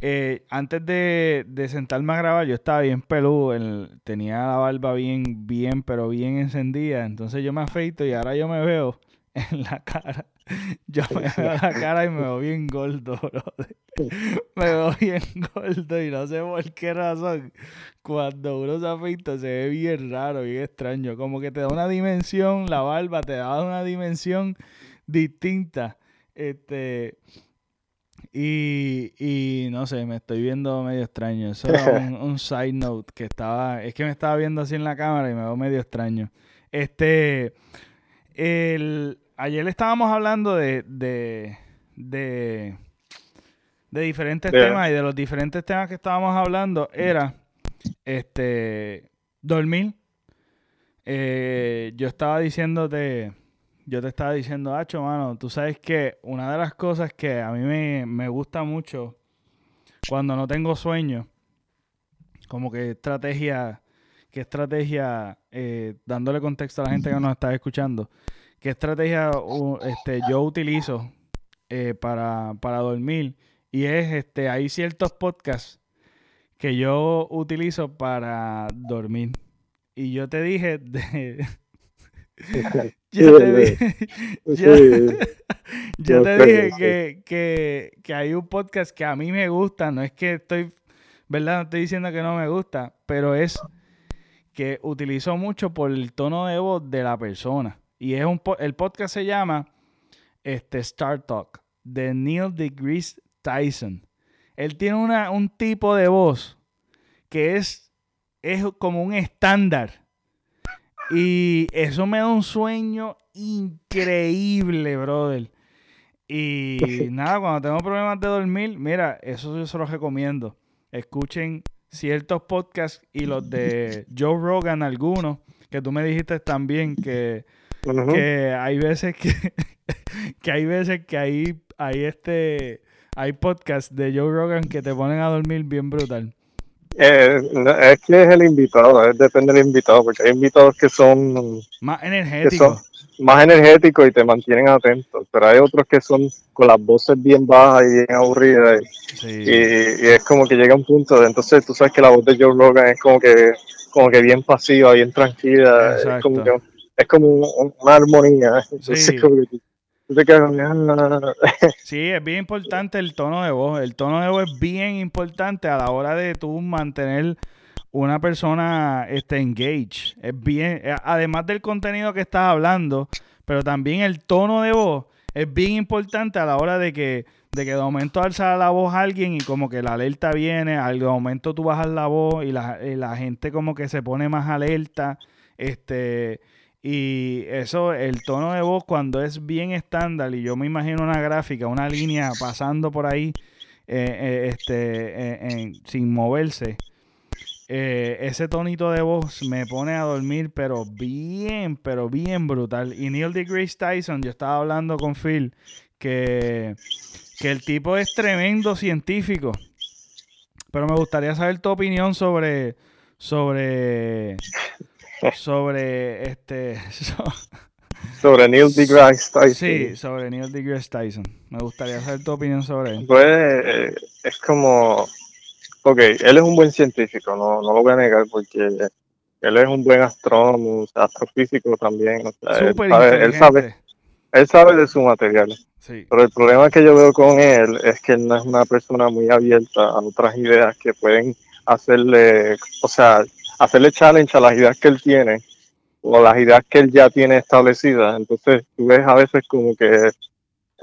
eh, antes de, sentarme a grabar, yo estaba bien peludo, tenía la barba bien, bien, pero bien encendida. Entonces yo me afeito y ahora yo me veo en la cara yo me veo la cara y me veo bien gordo, brother. Me veo bien gordo y no sé por qué razón. Cuando uno se afeita se ve bien raro, bien extraño. Como que te da una dimensión, la barba te da una dimensión distinta. Este. Y, y no sé, me estoy viendo medio extraño. Eso era un, un side note que estaba. Es que me estaba viendo así en la cámara y me veo medio extraño. Este. El, ayer estábamos hablando de, de, de, diferentes temas y de los diferentes temas que estábamos hablando era este dormir. Eh, yo estaba diciéndote, yo te estaba diciendo, Hacho, mano, tú sabes que una de las cosas que a mí me, gusta mucho cuando no tengo sueño, como que estrategia, que estrategia, eh, dándole contexto a la gente que nos está escuchando, qué estrategia este, yo utilizo eh, para, dormir. Y es, este, hay ciertos podcasts que yo utilizo para dormir. Y yo te dije yo te dije, yo, te dije que, que, que, hay un podcast que a mí me gusta, no es que estoy, ¿verdad? No estoy diciendo que no me gusta, pero es que utilizo mucho por el tono de voz de la persona. Y es un el podcast se llama este, Star Talk de Neil deGrasse Tyson. Él tiene una, un tipo de voz que es, es como un estándar. Y eso me da un sueño increíble, brother. Y nada, cuando tengo problemas de dormir, mira, eso yo se los recomiendo. Escuchen ciertos podcasts y los de Joe Rogan, algunos, que tú me dijiste también que que hay veces que, que hay veces que hay, hay este hay podcasts de Joe Rogan que te ponen a dormir bien brutal. Eh, es que es el invitado, depende del invitado, porque hay invitados que son más energéticos. más energéticos y te mantienen atentos, pero hay otros que son con las voces bien bajas y bien aburridas. Y, es como que llega un punto de entonces tú sabes que la voz de Joe Rogan es como que como que bien pasiva, bien tranquila, es como que es como una armonía. sí. es bien importante el tono de voz. El tono de voz es bien importante a la hora de tú mantener una persona este, engaged. Es bien, eh, además del contenido que estás hablando, pero también el tono de voz es bien importante a la hora de que de que de momento alza la voz a alguien y como que la alerta viene, al momento tú bajas la voz y la, y la gente como que se pone más alerta. Este, y eso, el tono de voz cuando es bien estándar y yo me imagino una gráfica, una línea pasando por ahí eh, eh, este, eh, sin moverse, ese tonito de voz me pone a dormir, pero bien, pero bien brutal. Y Neil deGrasse Tyson, yo estaba hablando con Phil, que, que el tipo es tremendo científico. Pero me gustaría saber tu opinión sobre, sobre sobre este sobre Neil deGrasse Tyson. Sí, sobre Neil deGrasse Tyson. Me gustaría saber tu opinión sobre él. Pues eh, es como, ok, él es un buen científico, no, no lo voy a negar porque él es un buen astrónomo, astrofísico también. él, sabe, él, sabe, él sabe de su material. Sí. Pero el problema que yo veo con él es que él no es una persona muy abierta a otras ideas que pueden hacerle, o sea, hacerle challenge a las ideas que él tiene o las ideas que él ya tiene establecidas. Entonces, tú ves a veces como que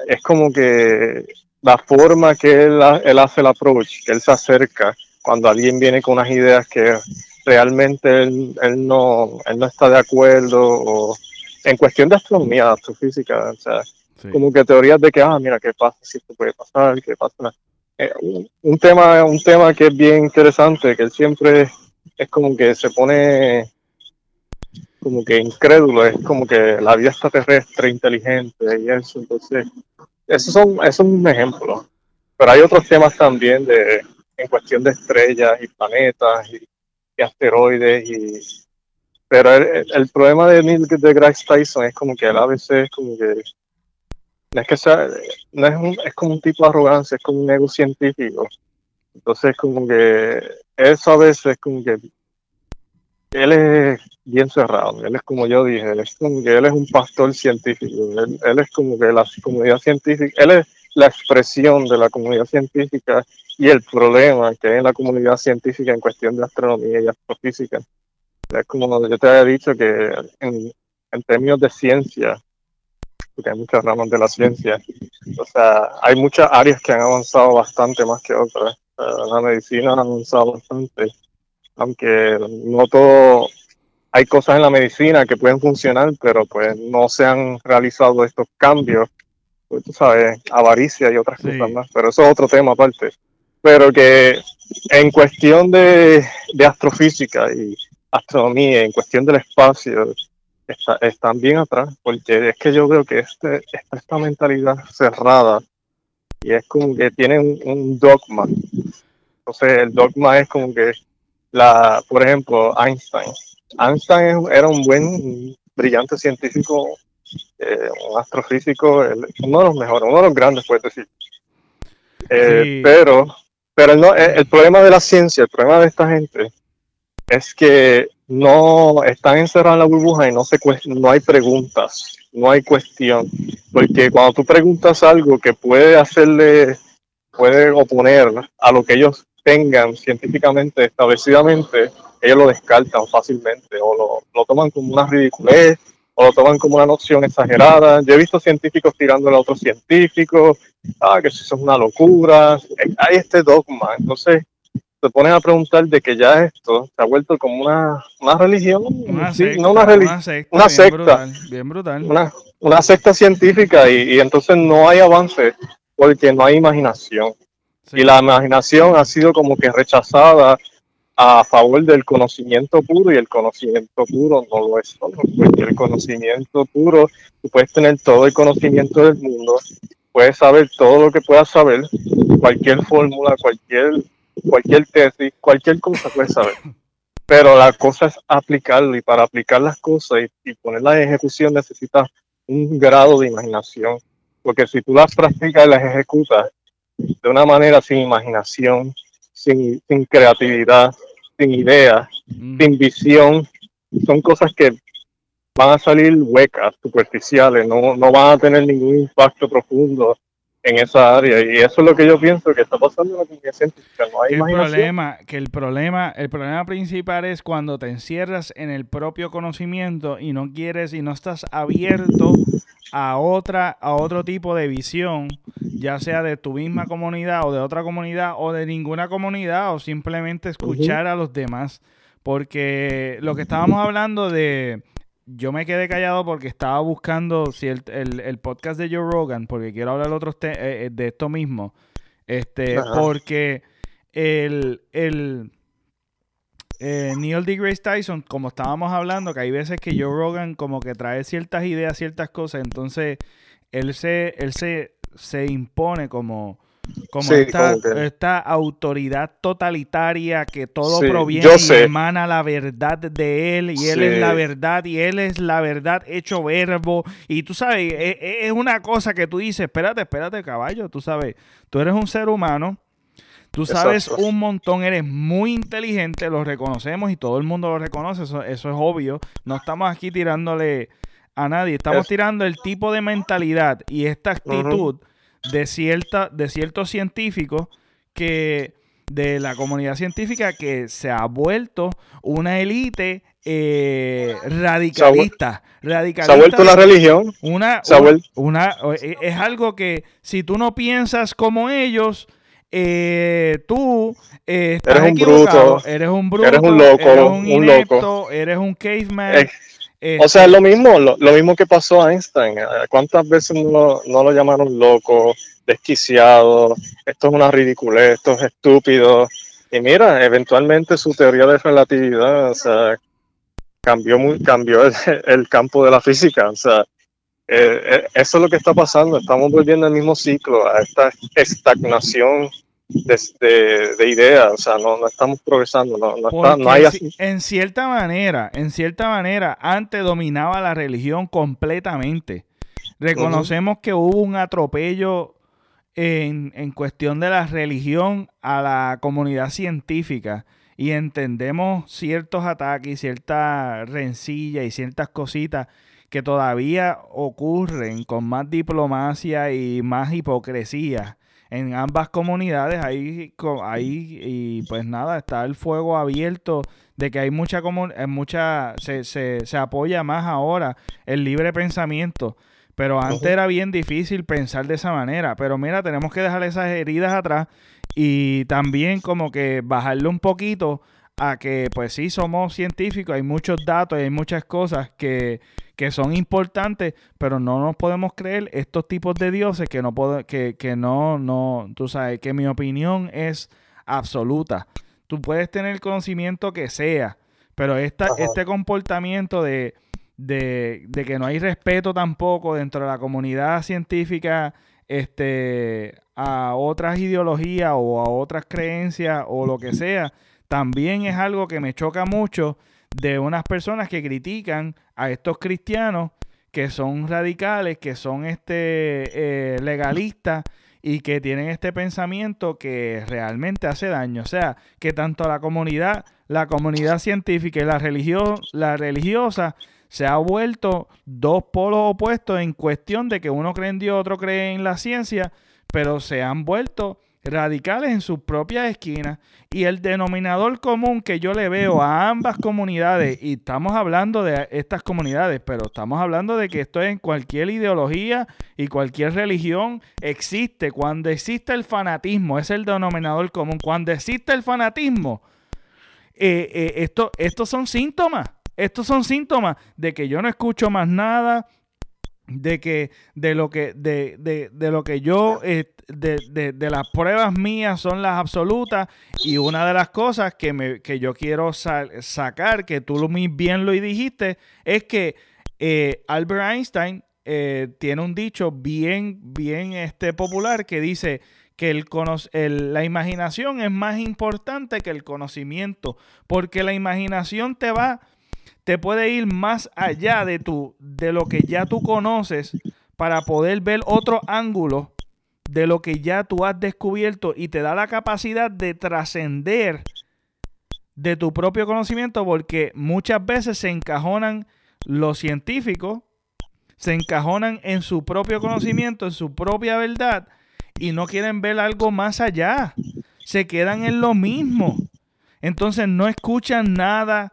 es como que la forma que él, él hace el approach, que él se acerca cuando alguien viene con unas ideas que realmente él, no, él no está de acuerdo o en cuestión de astronomía, astrofísica, o sea, como que teorías de que, ah, mira, ¿qué pasa si esto puede pasar? ¿Qué pasa? Eh, un, tema, un tema que es bien interesante, que él siempre es como que se pone como que incrédulo, es como que la vida extraterrestre inteligente y eso, entonces, eso son, eso es un ejemplo. Pero hay otros temas también de, en cuestión de estrellas y planetas y, asteroides y pero el, problema de Neil deGrasse Tyson es como que él a veces es como que no es que sea, no es, un, es como un tipo de arrogancia, es como un ego científico. Entonces como que eso a veces es como que él es bien cerrado, él es como yo dije, él es como que él es un pastor científico, él, él es como que la comunidad científica, él es la expresión de la comunidad científica y el problema que hay en la comunidad científica en cuestión de astronomía y astrofísica. Es como yo te había dicho que en, términos de ciencia, porque hay muchas ramas de la ciencia, o sea, hay muchas áreas que han avanzado bastante más que otras. La medicina ha avanzado bastante, aunque no todo, hay cosas en la medicina que pueden funcionar, pero pues no se han realizado estos cambios pues, tú sabes, avaricia y otras cosas más, pero eso es otro tema aparte. Pero que en cuestión de, astrofísica y astronomía, en cuestión del espacio, están bien atrás, porque es que yo veo que este, esta, mentalidad cerrada y es como que tienen un, dogma. Entonces, el dogma es como que, la, por ejemplo, Einstein. Einstein era un buen, brillante científico eh, un astrofísico, uno de los mejores, uno de los grandes, puedes decir. Eh, pero pero no, eh, el, problema de la ciencia, el problema de esta gente, es que no están encerrados en la burbuja y no, se, no hay preguntas, no hay cuestión. Porque cuando tú preguntas algo que puede hacerle, puede oponer a lo que ellos tengan científicamente establecidamente, ellos lo descartan fácilmente o lo, lo toman como una ridiculez o lo toman como una noción exagerada. Yo he visto científicos tirándole a otros científicos, ah, que eso es una locura. Hay este dogma. Entonces, te ponen a preguntar de que ya esto se ha vuelto como una, una religión, una secta, no una, una secta, una secta, bien brutal, Una, una, secta científica y, y, entonces no hay avance porque no hay imaginación. Y la imaginación ha sido como que rechazada a favor del conocimiento puro y el conocimiento puro no lo es solo, porque el conocimiento puro, tú puedes tener todo el conocimiento del mundo, puedes saber todo lo que puedas saber, cualquier fórmula, cualquier, cualquier tesis, cualquier cosa puedes saber. Pero la cosa es aplicarlo y para aplicar las cosas y, y ponerlas en ejecución necesitas un grado de imaginación, porque si tú las practicas y las ejecutas de una manera sin imaginación, sin, sin creatividad, sin idea, mm. sin visión, son cosas que van a salir huecas, superficiales, no, no van a tener ningún impacto profundo en esa área y eso es lo que yo pienso que está pasando en la comunidad científica no hay el problema que el problema el problema principal es cuando te encierras en el propio conocimiento y no quieres y no estás abierto a otra a otro tipo de visión ya sea de tu misma comunidad o de otra comunidad o de ninguna comunidad o simplemente escuchar a los demás. Porque lo que estábamos hablando de yo me quedé callado porque estaba buscando si el, el, podcast de Joe Rogan, porque quiero hablar otros eh, eh, de esto mismo. Este, porque el, el eh, Neil deGrasse Tyson, como estábamos hablando, que hay veces que Joe Rogan como que trae ciertas ideas, ciertas cosas, entonces él se, él se, se impone como como esta, autoridad totalitaria que todo proviene y emana la verdad de él y él es la verdad y él es la verdad hecho verbo. Y tú sabes, e, e, es, una cosa que tú dices, espérate, espérate caballo, tú sabes, tú eres un ser humano, tú sabes un montón, eres muy inteligente, lo reconocemos y todo el mundo lo reconoce, eso, es obvio, no estamos aquí tirándole a nadie, estamos tirando el tipo de mentalidad y esta actitud de, cierta, de ciertos científicos que de la comunidad científica que se ha vuelto una élite eh, radicalista, radicalista. Se ha vuelto una religión. Una, una, e, es algo que si tú no piensas como ellos, eh, tú eh, eres un bruto, eres un bruto, eres un loco, eres un, loco. eres un caveman. Eh, o sea, es lo mismo, lo, mismo que pasó a Einstein. ¿Cuántas veces no, no lo llamaron loco, desquiciado? Esto es una ridiculez, esto es estúpido. Y mira, eventualmente su teoría de relatividad, o sea, cambió, muy, cambió el, campo de la física. O sea, eh, eh, eso es lo que está pasando. Estamos volviendo al mismo ciclo, a esta estagnación de, de, ideas. O sea, no, no, estamos progresando. No, no, no hay así. En cierta manera, en cierta manera, antes dominaba la religión completamente. Reconocemos que hubo un atropello en, en cuestión de la religión a la comunidad científica y entendemos ciertos ataques, cierta rencilla y ciertas cositas que todavía ocurren con más diplomacia y más hipocresía en ambas comunidades. Ahí, ahí y pues nada, está el fuego abierto de que hay mucha, eh, mucha se, se, se apoya más ahora el libre pensamiento. Pero antes era bien difícil pensar de esa manera. Pero mira, tenemos que dejar esas heridas atrás y también como que bajarle un poquito a que pues sí somos científicos, hay muchos datos y hay muchas cosas que, son importantes, pero no nos podemos creer estos tipos de dioses que no puedo, que, que no, no, tú sabes, que mi opinión es absoluta. Tú puedes tener el conocimiento que sea, pero esta, este comportamiento de, de, de que no hay respeto tampoco dentro de la comunidad científica este, a otras ideologías o a otras creencias o lo que sea, también es algo que me choca mucho de unas personas que critican a estos cristianos que son radicales, que son este eh, legalistas y que tienen este pensamiento que realmente hace daño. O sea, que tanto la comunidad, la comunidad científica y la religión, la religiosa se ha vuelto dos polos opuestos en cuestión de que uno cree en Dios, otro cree en la ciencia, pero se han vuelto radicales en sus propias esquinas. Y el denominador común que yo le veo a ambas comunidades, y estamos hablando de estas comunidades, pero estamos hablando de que esto en cualquier ideología y cualquier religión existe. Cuando existe el fanatismo, es el denominador común. Cuando existe el fanatismo, eh, eh, esto, estos son síntomas estos son síntomas de que yo no escucho más nada, de que de lo que de, de, lo que yo eh, de, de, las pruebas mías son las absolutas y una de las cosas que, me, que yo quiero sacar que tú muy bien lo dijiste es que eh, Albert Einstein eh, tiene un dicho bien bien este popular que dice que el, el, la imaginación es más importante que el conocimiento porque la imaginación te va te puede ir más allá de, tu, de lo que ya tú conoces para poder ver otro ángulo de lo que ya tú has descubierto y te da la capacidad de trascender de tu propio conocimiento porque muchas veces se encajonan los científicos, se encajonan en su propio conocimiento, en su propia verdad y no quieren ver algo más allá. Se quedan en lo mismo. Entonces no escuchan nada,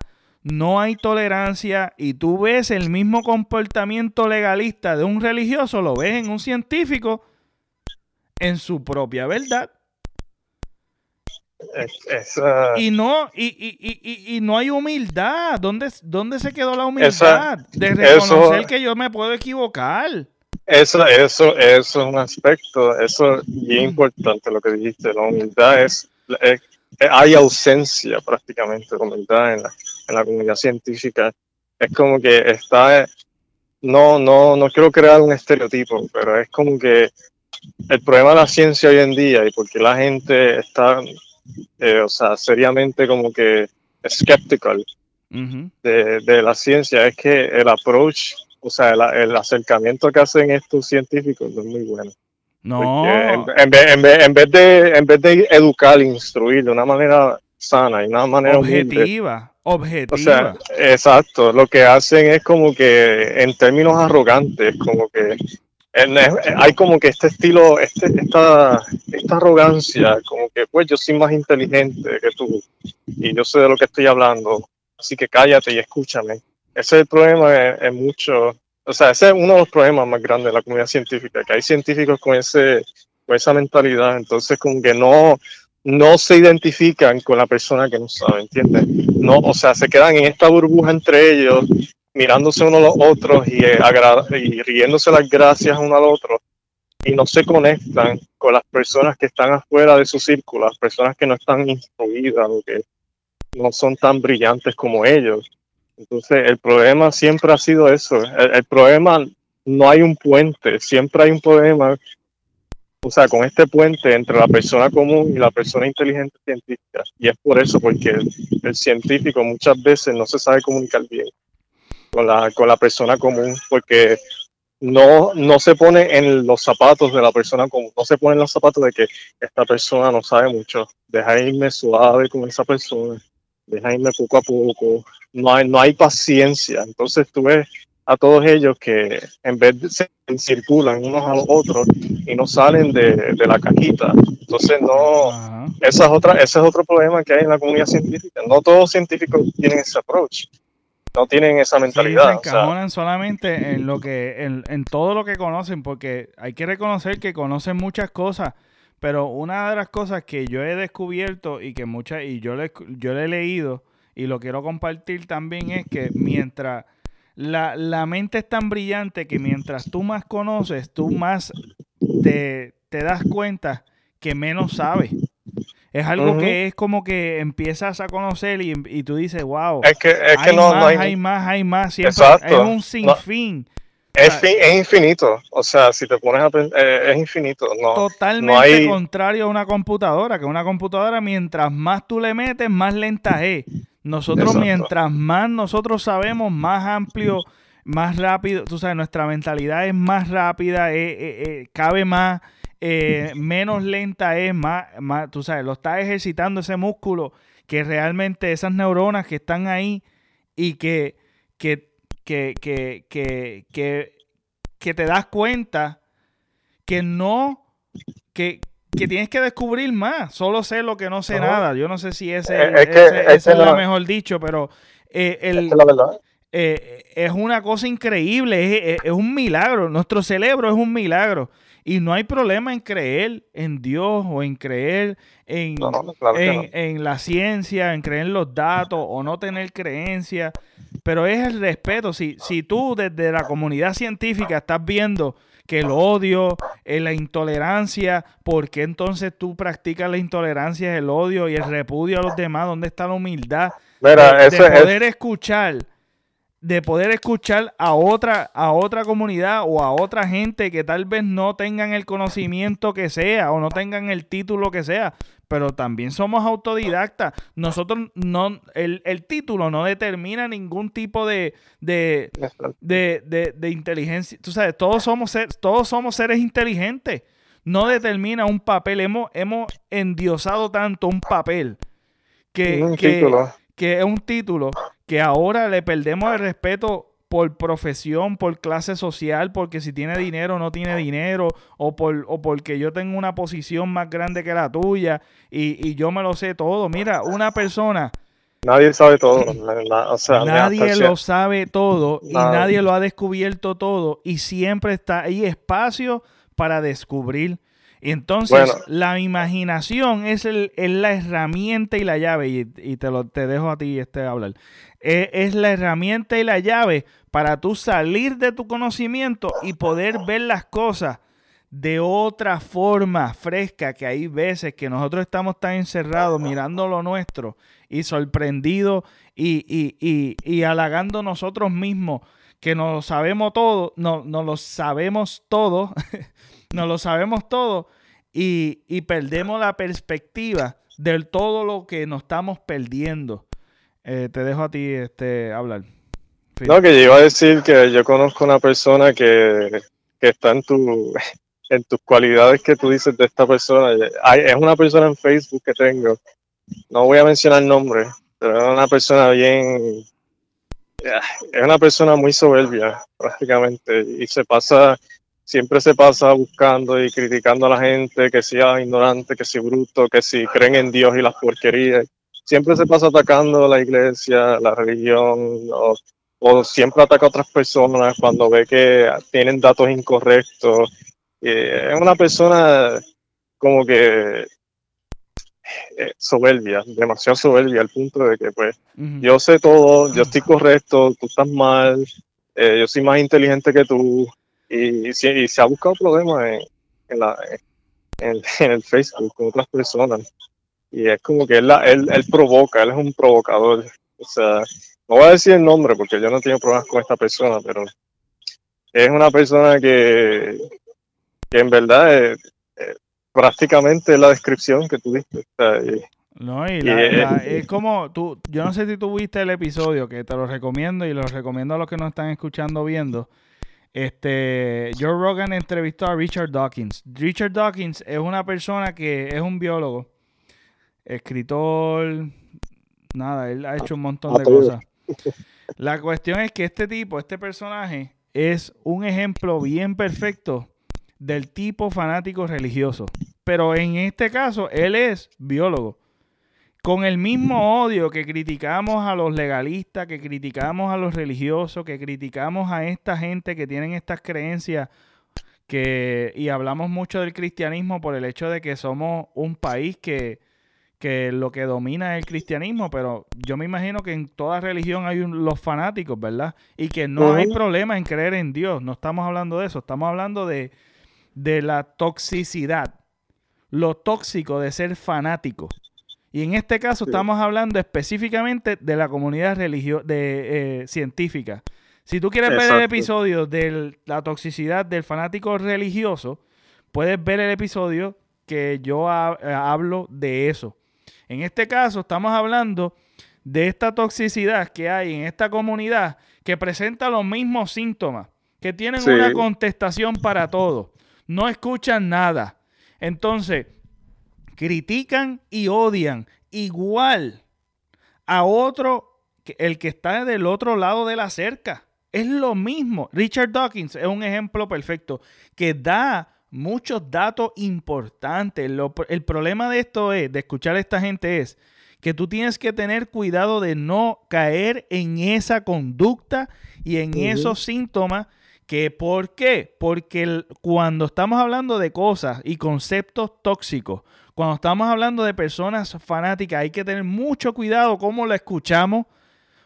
no hay tolerancia y tú ves el mismo comportamiento legalista de un religioso, lo ves en un científico en su propia verdad. Y no, y, no hay humildad. ¿Dónde, ¿Dónde, se quedó la humildad? de reconocer que yo me puedo equivocar. Eso, eso, eso es un aspecto, eso es bien importante lo que dijiste. La humildad es, es hay ausencia prácticamente de humildad en la, en la comunidad científica. Es como que está, no, no, no quiero crear un estereotipo, pero es como que el problema de la ciencia hoy en día y porque la gente está, eh, o sea, seriamente como que skeptical de, de, la ciencia es que el approach, o sea, el, el acercamiento que hacen estos científicos no es muy bueno. No. En, vez, de, en vez de educar, instruir de una manera sana y una manera objetiva. Objetiva. O sea, exacto. Lo que hacen es como que, en términos arrogantes, como que hay como que este estilo, este, esta, esta arrogancia, como que pues yo soy más inteligente que tú y yo sé de lo que estoy hablando, así que cállate y escúchame. Ese es el problema en, mucho o sea, ese es uno de los problemas más grandes de la comunidad científica, que hay científicos con ese, con esa mentalidad. Entonces, como que no, no se identifican con la persona que no sabe, ¿entiendes? No, o sea, se quedan en esta burbuja entre ellos, mirándose uno a los otros y, eh, y riéndose las gracias uno al otro y no se conectan con las personas que están afuera de su círculo, las personas que no están instruidas o que no son tan brillantes como ellos. Entonces, el problema siempre ha sido eso. El, problema no hay un puente, siempre hay un problema, o sea, con este puente entre la persona común y la persona inteligente científica. Y es por eso, porque el, científico muchas veces no se sabe comunicar bien con la, con la persona común, porque no, no se pone en los zapatos de la persona común, no se pone en los zapatos de que esta persona no sabe mucho. Deja irme suave con esa persona, deja irme poco a poco, no hay, no hay paciencia. Entonces tú ves a todos ellos que en vez de se circulan unos a los otros y no salen de, la cajita. Entonces no, esa es otra, ese es otro problema que hay en la comunidad científica. No todos los científicos tienen ese approach. No tienen esa mentalidad. se encajonan solamente en lo que, en, en todo lo que conocen, porque hay que reconocer que conocen muchas cosas, pero una de las cosas que yo he descubierto y que muchas, y yo le, yo le he leído, y lo quiero compartir también es que mientras la, mente es tan brillante que mientras tú más conoces, tú más te, das cuenta que menos sabes. Es algo que es como que empiezas a conocer y, tú dices, wow, es que, es que no, hay... hay... más, hay más, siempre es un sinfín. Es, es, infinito, o sea, si te pones a pensar, eh, es infinito. No, Totalmente contrario a una computadora, que una computadora mientras más tú le metes, más lenta es. Nosotros, mientras más nosotros sabemos, más amplio, más rápido, tú sabes, nuestra mentalidad es más rápida, eh, eh, eh, cabe más, menos lenta es, más, más, tú sabes, lo está ejercitando ese músculo que realmente esas neuronas que están ahí y que, que, que, que, que, que, que te das cuenta que no, que, que tienes que descubrir más. Solo sé lo que no sé nada. Yo no sé si ese, es, lo mejor dicho, pero eh, el, eh, es una cosa increíble, es, un milagro. Nuestro cerebro es un milagro. Y no hay problema en creer en Dios o en creer en, en, la ciencia, en creer en los datos o no tener creencia. Pero es el respeto. Si, si tú desde la comunidad científica estás viendo que el odio, eh, la intolerancia, ¿por qué entonces tú practicas la intolerancia, el odio y el repudio a los demás? ¿Dónde está la humildad? de, poder escuchar, de poder escuchar a otra, a otra comunidad o a otra gente que tal vez no tengan el conocimiento que sea o no tengan el título que sea, pero también somos autodidactas. Nosotros no, el, título no determina ningún tipo de, de, de, inteligencia. Tú sabes, todos somos, todos somos seres inteligentes. No determina un papel. Hemos, hemos endiosado tanto un papel que, que, que es un título que ahora le perdemos el respeto por profesión, por clase social, porque si tiene dinero o no tiene dinero, o, por, o porque yo tengo una posición más grande que la tuya y, yo me lo sé todo. Mira, una persona... Nadie sabe todo. nadie lo sabe todo y nadie lo ha descubierto todo y siempre está ahí espacio para descubrir. Y entonces la imaginación es, el, es, la herramienta y la llave, y, y, te lo te dejo a ti este hablar. Es, es, la herramienta y la llave para tú salir de tu conocimiento y poder ver las cosas de otra forma fresca, que hay veces que nosotros estamos tan encerrados mirando lo nuestro y sorprendidos y, y, y, halagando nosotros mismos que nos lo sabemos todo, no, no lo sabemos todo, no lo sabemos todo y, y perdemos la perspectiva de todo lo que nos estamos perdiendo. Eh, te dejo a ti este, hablar. No, que yo iba a decir que yo conozco una persona que, está en, tu, en tus cualidades que tú dices de esta persona. es una persona en Facebook que tengo, no voy a mencionar nombre, pero es una persona bien, es una persona muy soberbia prácticamente y se pasa, siempre se pasa buscando y criticando a la gente que sea ignorante, que sea bruto, que si creen en Dios y las porquerías. Siempre se pasa atacando la iglesia, la religión, o siempre ataca a otras personas cuando ve que tienen datos incorrectos. es una persona como que eh, soberbia, demasiado soberbia al punto de que pues yo sé todo, yo estoy correcto, tú estás mal, eh, yo soy más inteligente que tú. Y, se ha buscado problemas en, la, en, el Facebook con otras personas. Y es como que él, él, él provoca, él es un provocador, o sea, no voy a decir el nombre porque yo no tengo problemas con esta persona, pero es una persona que, que en verdad es, prácticamente la descripción que tuviste. no, y, es como tú, yo no sé si tú viste el episodio, que te lo recomiendo y lo recomiendo a los que nos están escuchando viendo. Este, Joe Rogan entrevistó a Richard Dawkins. Richard Dawkins es una persona que es un biólogo, escritor, nada, él ha hecho un montón de cosas. La cuestión es que este tipo, este personaje, es un ejemplo bien perfecto del tipo fanático religioso. Pero en este caso, él es biólogo. Con el mismo odio que criticamos a los legalistas, que criticamos a los religiosos, que criticamos a esta gente que tienen estas creencias, que, y hablamos mucho del cristianismo por el hecho de que somos un país que, que lo que domina es el cristianismo, pero yo me imagino que en toda religión hay los fanáticos, ¿verdad? Y que no hay problema en creer en Dios, no estamos hablando de eso, estamos hablando de, de la toxicidad, lo tóxico de ser fanático. Y en este caso estamos hablando específicamente de la comunidad religio de, eh, científica. Si tú quieres ver el episodio de la toxicidad del fanático religioso, puedes ver el episodio que yo hablo de eso. En este caso estamos hablando de esta toxicidad que hay en esta comunidad que presenta los mismos síntomas, que tienen una contestación para todo no escuchan nada. Entonces, critican y odian igual a otro, el que está del otro lado de la cerca. Es lo mismo. Richard Dawkins es un ejemplo perfecto que da muchos datos importantes. el problema de esto es, de escuchar a esta gente es que tú tienes que tener cuidado de no caer en esa conducta y en esos síntomas ¿Que ¿Por qué? Porque cuando estamos hablando de cosas y conceptos tóxicos, cuando estamos hablando de personas fanáticas, hay que tener mucho cuidado cómo lo escuchamos,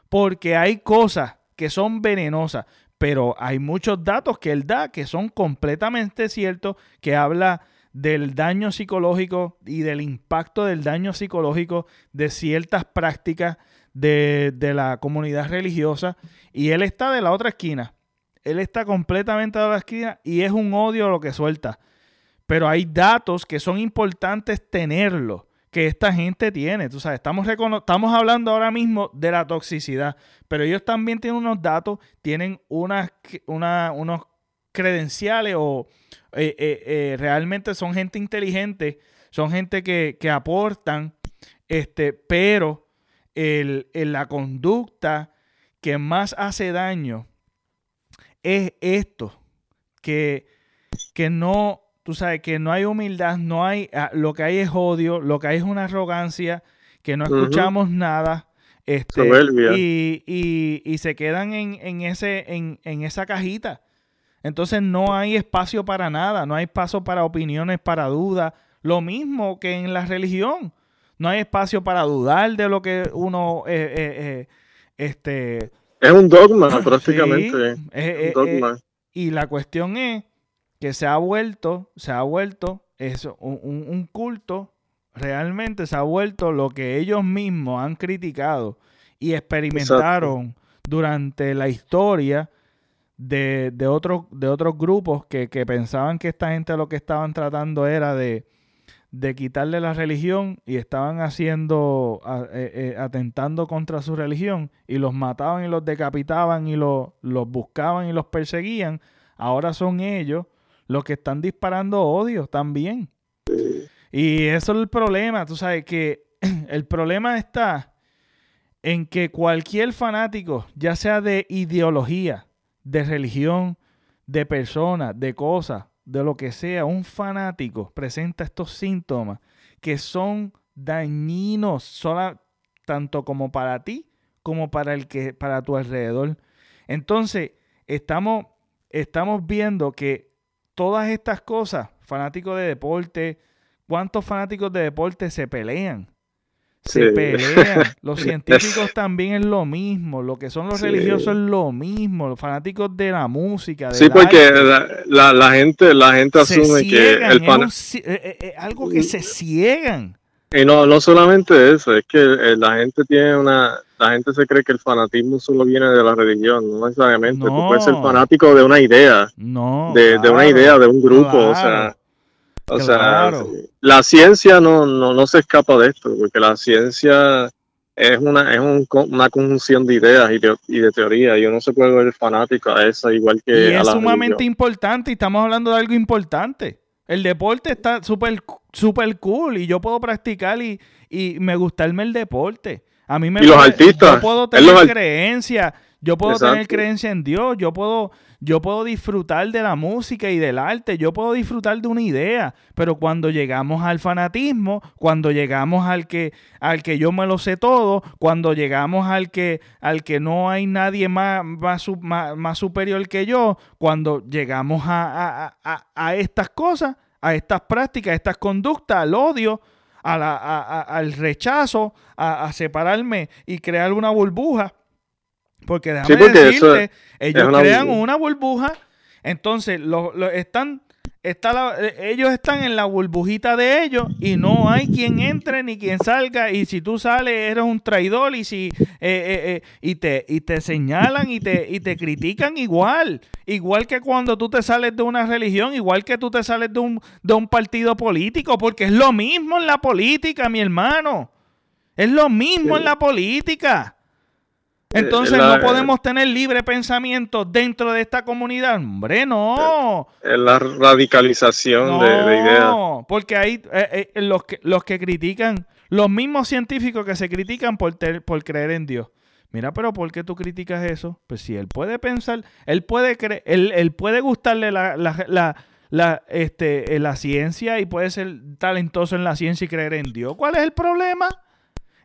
porque hay cosas que son venenosas, pero hay muchos datos que él da que son completamente ciertos, que habla del daño psicológico y del impacto del daño psicológico de ciertas prácticas de, de la comunidad religiosa, y él está de la otra esquina. Él está completamente a la esquina y es un odio lo que suelta. Pero hay datos que son importantes tenerlo, que esta gente tiene. Tú sabes, estamos, estamos hablando ahora mismo de la toxicidad, pero ellos también tienen unos datos, tienen unas, unos credenciales o eh, eh, eh, realmente son gente inteligente, son gente que, aportan, este, pero el, la conducta que más hace daño es esto, que, que no, tú sabes, que no hay humildad, no hay, ah, lo que hay es odio, lo que hay es una arrogancia, que no escuchamos nada. Este, y, y, se quedan en, en ese, en, en, esa cajita. Entonces no hay espacio para nada, no hay espacio para opiniones, para dudas. Lo mismo que en la religión. No hay espacio para dudar de lo que uno eh, eh, eh, este, es un dogma, prácticamente. y la cuestión es que se ha vuelto, se ha vuelto eso, un, culto, realmente se ha vuelto lo que ellos mismos han criticado y experimentaron durante la historia de, de, otros, de otros grupos que, que pensaban que esta gente lo que estaban tratando era de de quitarle la religión y estaban haciendo, eh, eh, atentando contra su religión y los mataban y los decapitaban y los buscaban y los perseguían, ahora son ellos los que están disparando odio también. Y eso es el problema, tú sabes que el problema está en que cualquier fanático, ya sea de ideología, de religión, de personas, de cosas, de lo que sea, un fanático presenta estos síntomas que son dañinos sola, tanto como para ti como para el que para tu alrededor. Entonces, estamos estamos viendo que todas estas cosas, fanáticos de deporte, ¿Cuántos fanáticos de deporte se pelean? Se pelean. Los científicos también es lo mismo. Lo que son los religiosos es lo mismo. Los fanáticos de la música. sí, porque la, gente, la gente asume que el fan... es, eh, eh, eh, algo que se ciegan. Y no, no solamente eso, es que la gente tiene una, la gente se cree que el fanatismo solo viene de la religión, no necesariamente. Tú puedes ser fanático de una idea, no, de, de una idea, de un grupo, o sea, o sea, la ciencia no, no, no se escapa de esto, porque la ciencia es una, es un, una conjunción de ideas y de, y de teorías, y uno se puede ver fanático a esa igual que y es sumamente importante, y estamos hablando de algo importante. El deporte está súper super cool y yo puedo practicar y, y me gustarme el deporte. A mí me y los artistas, yo puedo tener creencia, yo puedo tener creencia en Dios, yo puedo yo puedo disfrutar de la música y del arte, yo puedo disfrutar de una idea, pero cuando llegamos al fanatismo, cuando llegamos al que, al que yo me lo sé todo, cuando llegamos al que, al que no hay nadie más, más, superior que yo, cuando llegamos a, estas cosas, a estas prácticas, a estas conductas, al odio, al rechazo, a separarme y crear una burbuja, porque déjame decirte, ellos crean una burbuja, entonces lo, están, está ellos están en la burbujita de ellos y no hay quien entre ni quien salga. Y si tú sales, eres un traidor y si eh, eh, eh, y te, y te señalan y te, y te critican igual. Igual que cuando tú te sales de una religión, igual que tú te sales de un, de un partido político, porque es lo mismo en la política, mi hermano. Es lo mismo en la política. Eh, Entonces no podemos tener libre pensamiento dentro de esta comunidad. Hombre, no. Es la radicalización de, ideas. No, porque hay eh, eh, los, que, los que critican, los mismos científicos que se critican por, por creer en Dios. Mira, pero ¿por qué tú criticas eso? Pues si él puede pensar, él puede creer, él, puede gustarle la, la, la, este, la ciencia y puede ser talentoso en la ciencia y creer en Dios. ¿Cuál es el problema?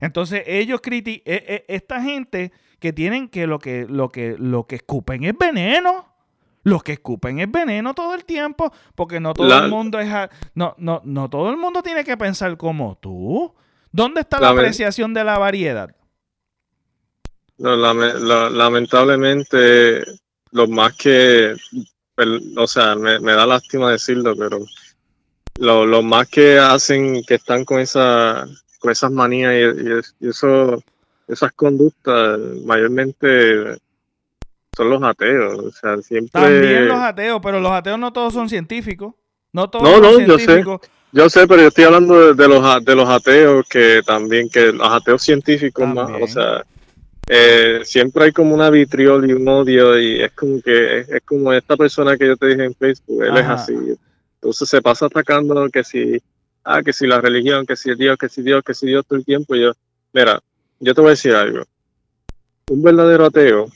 Entonces ellos critican, esta gente que tienen que lo que, lo que, lo que escupen es veneno. Los que escupen es veneno todo el tiempo, porque no todo el mundo es no, no, no todo el mundo tiene que pensar como tú. ¿Dónde está la, apreciación de la variedad? lamentablemente, los más que, o sea, me, da lástima decirlo, pero los más que hacen, que están con esa, con esas manías y eso esas conductas mayormente son los ateos. O sea, siempre... También los ateos, pero los ateos no todos son científicos. No todos no, no, yo sé. Yo sé, pero yo estoy hablando de, los, de los ateos que también, que los ateos científicos más, o sea, eh, siempre hay como una vitriol y un odio y es como que es, como esta persona que yo te dije en Facebook, él es así. Entonces se pasa atacando que si, ah, que si la religión, que si Dios, que si Dios, que si Dios todo el tiempo. Y yo, mira, yo te voy a decir algo. Un verdadero ateo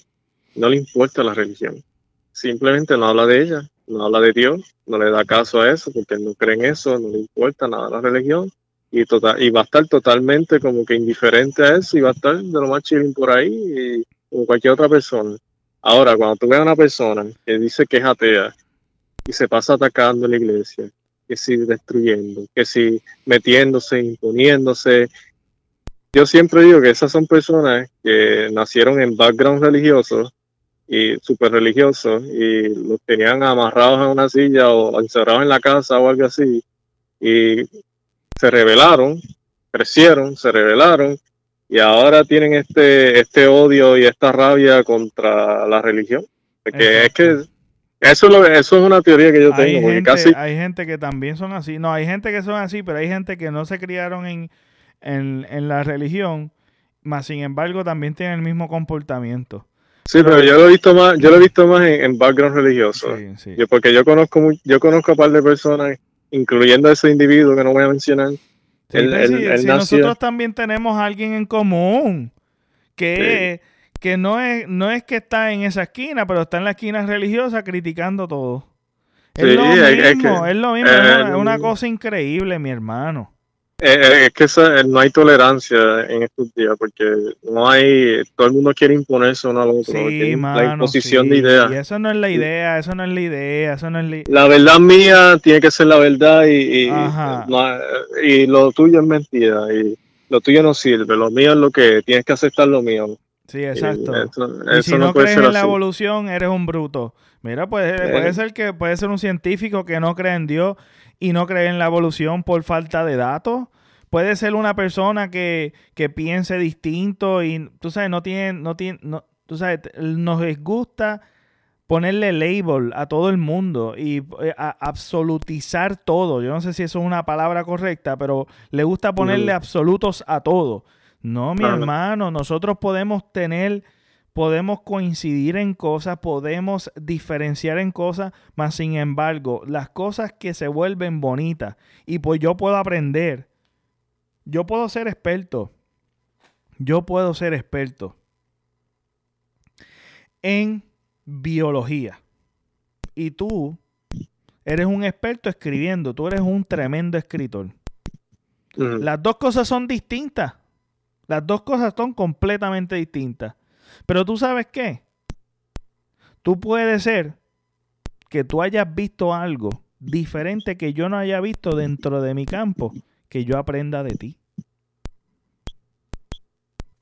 no le importa la religión. Simplemente no habla de ella, no habla de Dios, no le da caso a eso porque no cree en eso, no le importa nada la religión y, total, y va a estar totalmente como que indiferente a eso y va a estar de lo más chilling por ahí y, como cualquier otra persona. Ahora, cuando tú ves a una persona que dice que es atea y se pasa atacando la iglesia, que sigue destruyendo, que sigue metiéndose, imponiéndose, yo siempre digo que esas son personas que nacieron en background religioso y súper religiosos y los tenían amarrados en una silla o encerrados en la casa o algo así y se rebelaron, crecieron, se rebelaron y ahora tienen este, este odio y esta rabia contra la religión. Porque es que eso es, lo, eso es una teoría que yo tengo. Hay gente que también son así. No, hay gente que son así, pero hay gente que no se criaron en en, la religión, más sin embargo también tienen el mismo comportamiento. Sí, pero, yo lo he visto más, yo lo he visto más en, background religioso. porque yo conozco yo conozco a un par de personas, incluyendo a ese individuo que no voy a mencionar. si, nosotros también tenemos a alguien en común que, que no es, no es que está en esa esquina, pero está en la esquina religiosa criticando todo. Es lo mismo, es, lo mismo, es una cosa increíble, mi hermano. Eh, eh, es que no hay tolerancia en estos días porque no hay, todo el mundo quiere imponerse uno al otro. Sí, la imposición de ideas. Y eso no es la idea, eso no es la idea, eso no es la... la verdad mía tiene que ser la verdad y, y, lo tuyo es mentira y lo tuyo no sirve, lo mío es lo que tienes que aceptar lo mío. Sí, exacto. y si no, crees en la evolución, eres un bruto. Mira, puede, puede eh. ser que puede ser un científico que no cree en Dios y no cree en la evolución por falta de datos. Puede ser una persona que, piense distinto y, tú sabes, no tiene, no tiene, no, tú sabes, nos gusta ponerle label a todo el mundo y eh, absolutizar todo. Yo no sé si eso es una palabra correcta, pero le gusta ponerle absolutos a todo. No, mi hermano, nosotros podemos tener podemos coincidir en cosas, podemos diferenciar en cosas, mas sin embargo, las cosas que se vuelven bonitas y pues yo puedo aprender, yo puedo ser experto, yo puedo ser experto en biología y tú eres un experto escribiendo, tú eres un tremendo escritor. Las dos cosas son distintas. Las dos cosas son completamente distintas. Pero tú sabes qué? Tú puedes ser que tú hayas visto algo diferente que yo no haya visto dentro de mi campo, que yo aprenda de ti.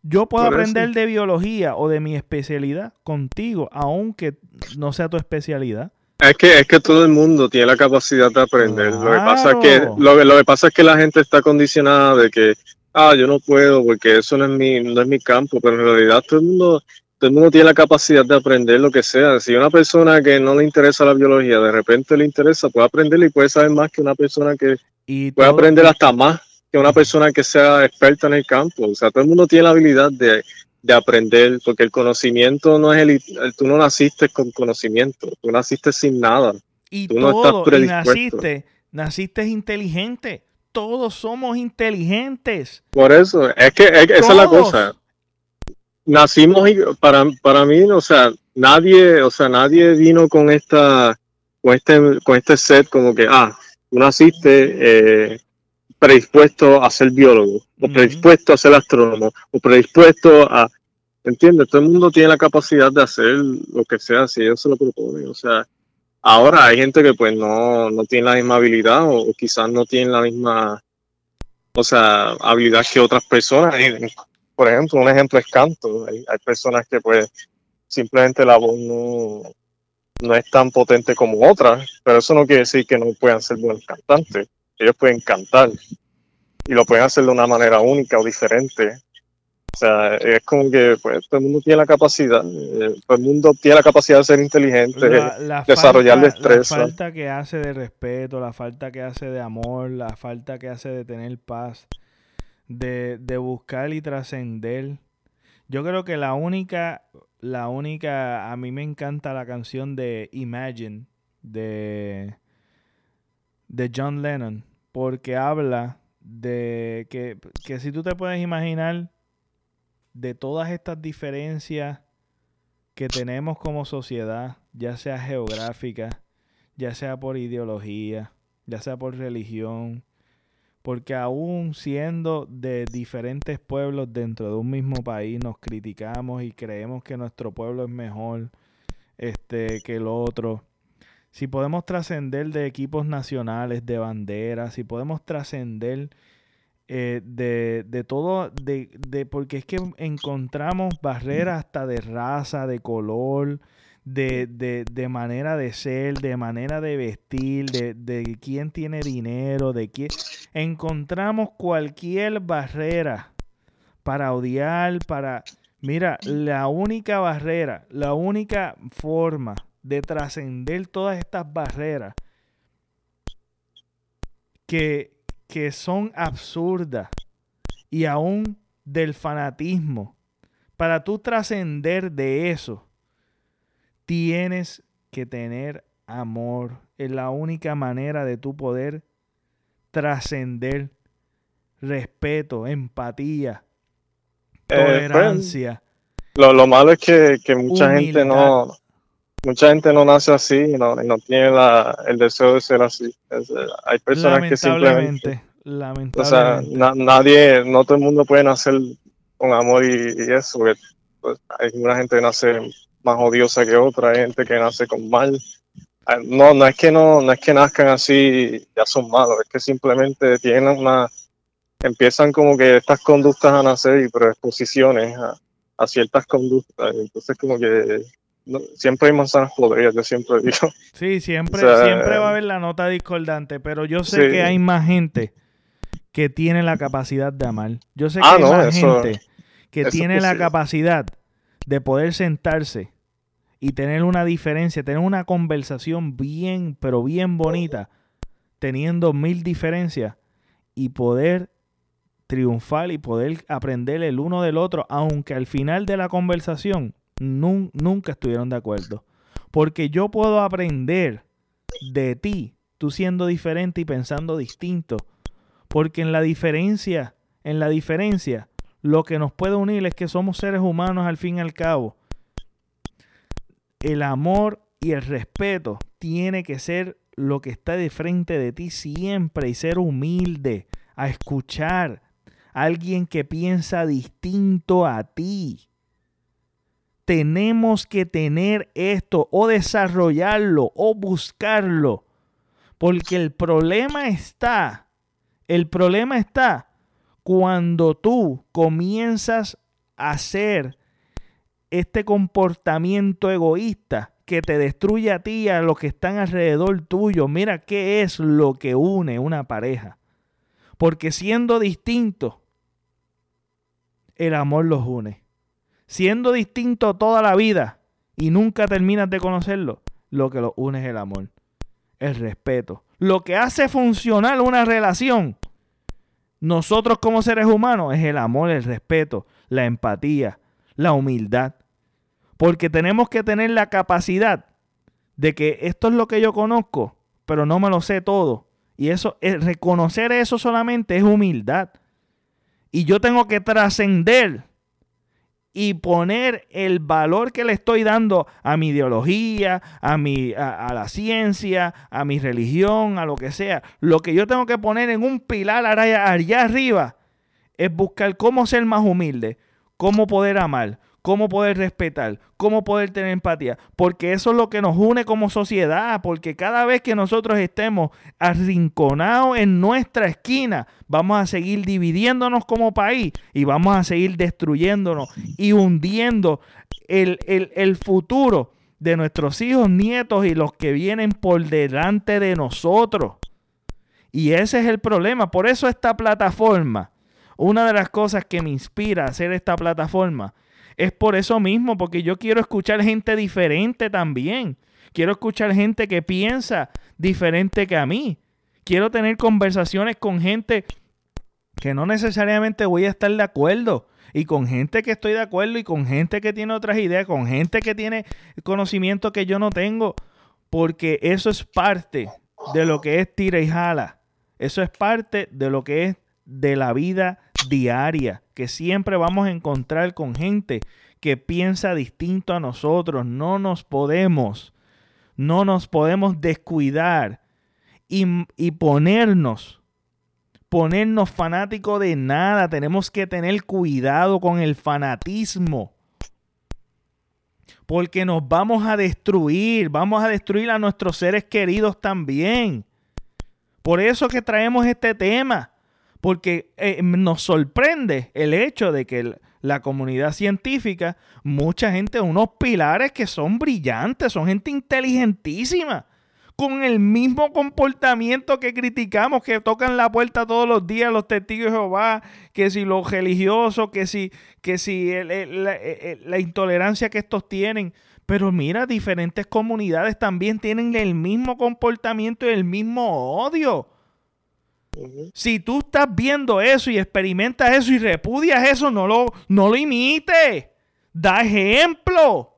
Yo puedo aprender de biología o de mi especialidad contigo, aunque no sea tu especialidad. Es que, es que todo el mundo tiene la capacidad de aprender. Lo, que pasa es que, lo, lo, que pasa es que la gente está condicionada de que ah, yo no puedo porque eso no es mi, no es mi campo, pero en realidad todo el mundo, todo el mundo tiene la capacidad de aprender lo que sea. Si una persona que no le interesa la biología de repente le interesa, puede aprender y puede saber más que una persona que puede aprender hasta más que una persona que sea experta en el campo. O sea, todo el mundo tiene la habilidad de, aprender, porque el conocimiento no es el, tú no naciste con conocimiento, tú naciste sin nada. Y tú no estás predispuesto. naciste, naciste inteligente todos somos inteligentes. Por eso, es que esa es la cosa. Nacimos para, para mí, o sea, nadie, o sea, nadie vino con esta, con este, con este set como que, ah, tú naciste eh, predispuesto a ser biólogo, o predispuesto a ser astrónomo, o predispuesto a, ¿entiendes? Todo el mundo tiene la capacidad de hacer lo que sea si ellos se lo proponen, o sea, Ahora hay gente que pues no, tiene la misma habilidad o, quizás no tiene la misma, o sea, habilidad que otras personas. Por ejemplo, un ejemplo es canto. Hay, personas que pues simplemente la voz no, no es tan potente como otras, pero eso no quiere decir que no puedan ser buenos cantantes. Ellos pueden cantar y lo pueden hacer de una manera única o diferente o sea, es como que pues, todo el mundo tiene la capacidad, eh, todo el mundo tiene la capacidad de ser inteligente, desarrollar destreza. La falta que hace de respeto, la falta que hace de amor, la falta que hace de tener paz, de, de buscar y trascender. Yo creo que la única, la única, a mí me encanta la canción de Imagine de, de John Lennon, porque habla de que, que si tú te puedes imaginar de todas estas diferencias que tenemos como sociedad, ya sea geográfica, ya sea por ideología, ya sea por religión, porque aún siendo de diferentes pueblos dentro de un mismo país nos criticamos y creemos que nuestro pueblo es mejor este, que el otro. Si podemos trascender de equipos nacionales, de banderas, si podemos trascender eh, de, de, todo, de, de, porque es que encontramos barreras hasta de raza, de color, de, de, manera de ser, de manera de vestir, de, de quién tiene dinero, de quién... Encontramos cualquier barrera para odiar, para... Mira, la única barrera, la única forma de trascender todas estas barreras que, que son absurdas y aún del fanatismo. Para tú trascender de eso, tienes que tener amor. Es la única manera de tú poder trascender respeto, empatía, eh, pues, tolerancia. lo, malo es que, mucha gente no, mucha gente no nace así y no, no tiene el deseo de ser así. hay personas que simplemente... Lamentablemente. O sea, nadie, no todo el mundo puede nacer con amor y, eso, pues, hay una gente que nace más odiosa que otra, hay gente que nace con mal. Ah, no, no es que no, no es que nazcan así ya son malos, es que simplemente tienen una, empiezan como que estas conductas a nacer y predisposiciones a, a ciertas conductas, entonces como que siempre hay manzanas podridas, yo siempre digo. Sí, siempre, siempre va a haber la nota discordante, pero yo sé que hay más gente que tiene la capacidad de amar. Yo sé que ah, hay más gente que tiene la capacidad de poder sentarse y tener una diferencia, tener una conversación bien, pero bien bonita, teniendo mil diferencias y poder triunfar y poder aprender el uno del otro, aunque al final de la conversación nunca estuvieron de acuerdo. Porque yo puedo aprender de ti, tú siendo diferente y pensando distinto. Porque en la diferencia, en la diferencia, lo que nos puede unir es que somos seres humanos al fin y al cabo. El amor y el respeto tiene que ser lo que está de frente de ti siempre y ser humilde, a escuchar a alguien que piensa distinto a ti tenemos que tener esto o desarrollarlo o buscarlo. Porque el problema está, el problema está cuando tú comienzas a hacer este comportamiento egoísta que te destruye a ti y a los que están alrededor tuyo. Mira qué es lo que une una pareja. Porque siendo distinto, el amor los une siendo distinto toda la vida y nunca terminas de conocerlo, lo que lo une es el amor, el respeto. Lo que hace funcionar una relación, nosotros como seres humanos, es el amor, el respeto, la empatía, la humildad. Porque tenemos que tener la capacidad de que esto es lo que yo conozco, pero no me lo sé todo. Y eso, reconocer eso solamente es humildad. Y yo tengo que trascender y poner el valor que le estoy dando a mi ideología, a, mi, a, la ciencia, a mi religión, a lo que sea. Lo que yo tengo que poner en un pilar allá, allá arriba es buscar cómo ser más humilde, cómo poder amar, cómo poder respetar, cómo poder tener empatía, porque eso es lo que nos une como sociedad, porque cada vez que nosotros estemos arrinconados en nuestra esquina, vamos a seguir dividiéndonos como país y vamos a seguir destruyéndonos y hundiendo el, el futuro de nuestros hijos, nietos y los que vienen por delante de nosotros. Y ese es el problema. Por eso esta plataforma, una de las cosas que me inspira a hacer esta plataforma, es por eso mismo, porque yo quiero escuchar gente diferente también. Quiero escuchar gente que piensa diferente que a mí. Quiero tener conversaciones con gente que no necesariamente voy a estar de acuerdo. Y con gente que estoy de acuerdo y con gente que tiene otras ideas, con gente que tiene conocimiento que yo no tengo. Porque eso es parte de lo que es tira y jala. Eso es parte de lo que es de la vida diaria, que siempre vamos a encontrar con gente que piensa distinto a nosotros. No nos podemos, no nos podemos descuidar y, y ponernos, ponernos fanáticos de nada. Tenemos que tener cuidado con el fanatismo. Porque nos vamos a destruir, vamos a destruir a nuestros seres queridos también. Por eso que traemos este tema porque eh, nos sorprende el hecho de que la comunidad científica, mucha gente, unos pilares que son brillantes, son gente inteligentísima, con el mismo comportamiento que criticamos, que tocan la puerta todos los días los testigos de Jehová, que si los religiosos, que si, que si la intolerancia que estos tienen. Pero mira, diferentes comunidades también tienen el mismo comportamiento y el mismo odio. Si tú estás viendo eso y experimentas eso y repudias eso, no lo, no lo imites. Da ejemplo.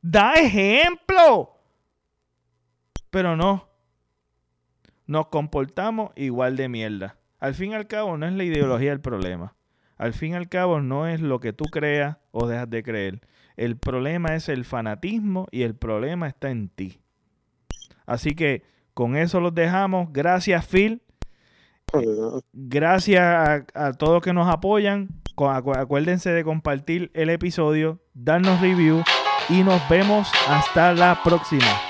Da ejemplo. Pero no. Nos comportamos igual de mierda. Al fin y al cabo no es la ideología el problema. Al fin y al cabo no es lo que tú creas o dejas de creer. El problema es el fanatismo y el problema está en ti. Así que con eso los dejamos. Gracias Phil Gracias a, todos que nos apoyan. Acuérdense de compartir el episodio, darnos review y nos vemos hasta la próxima.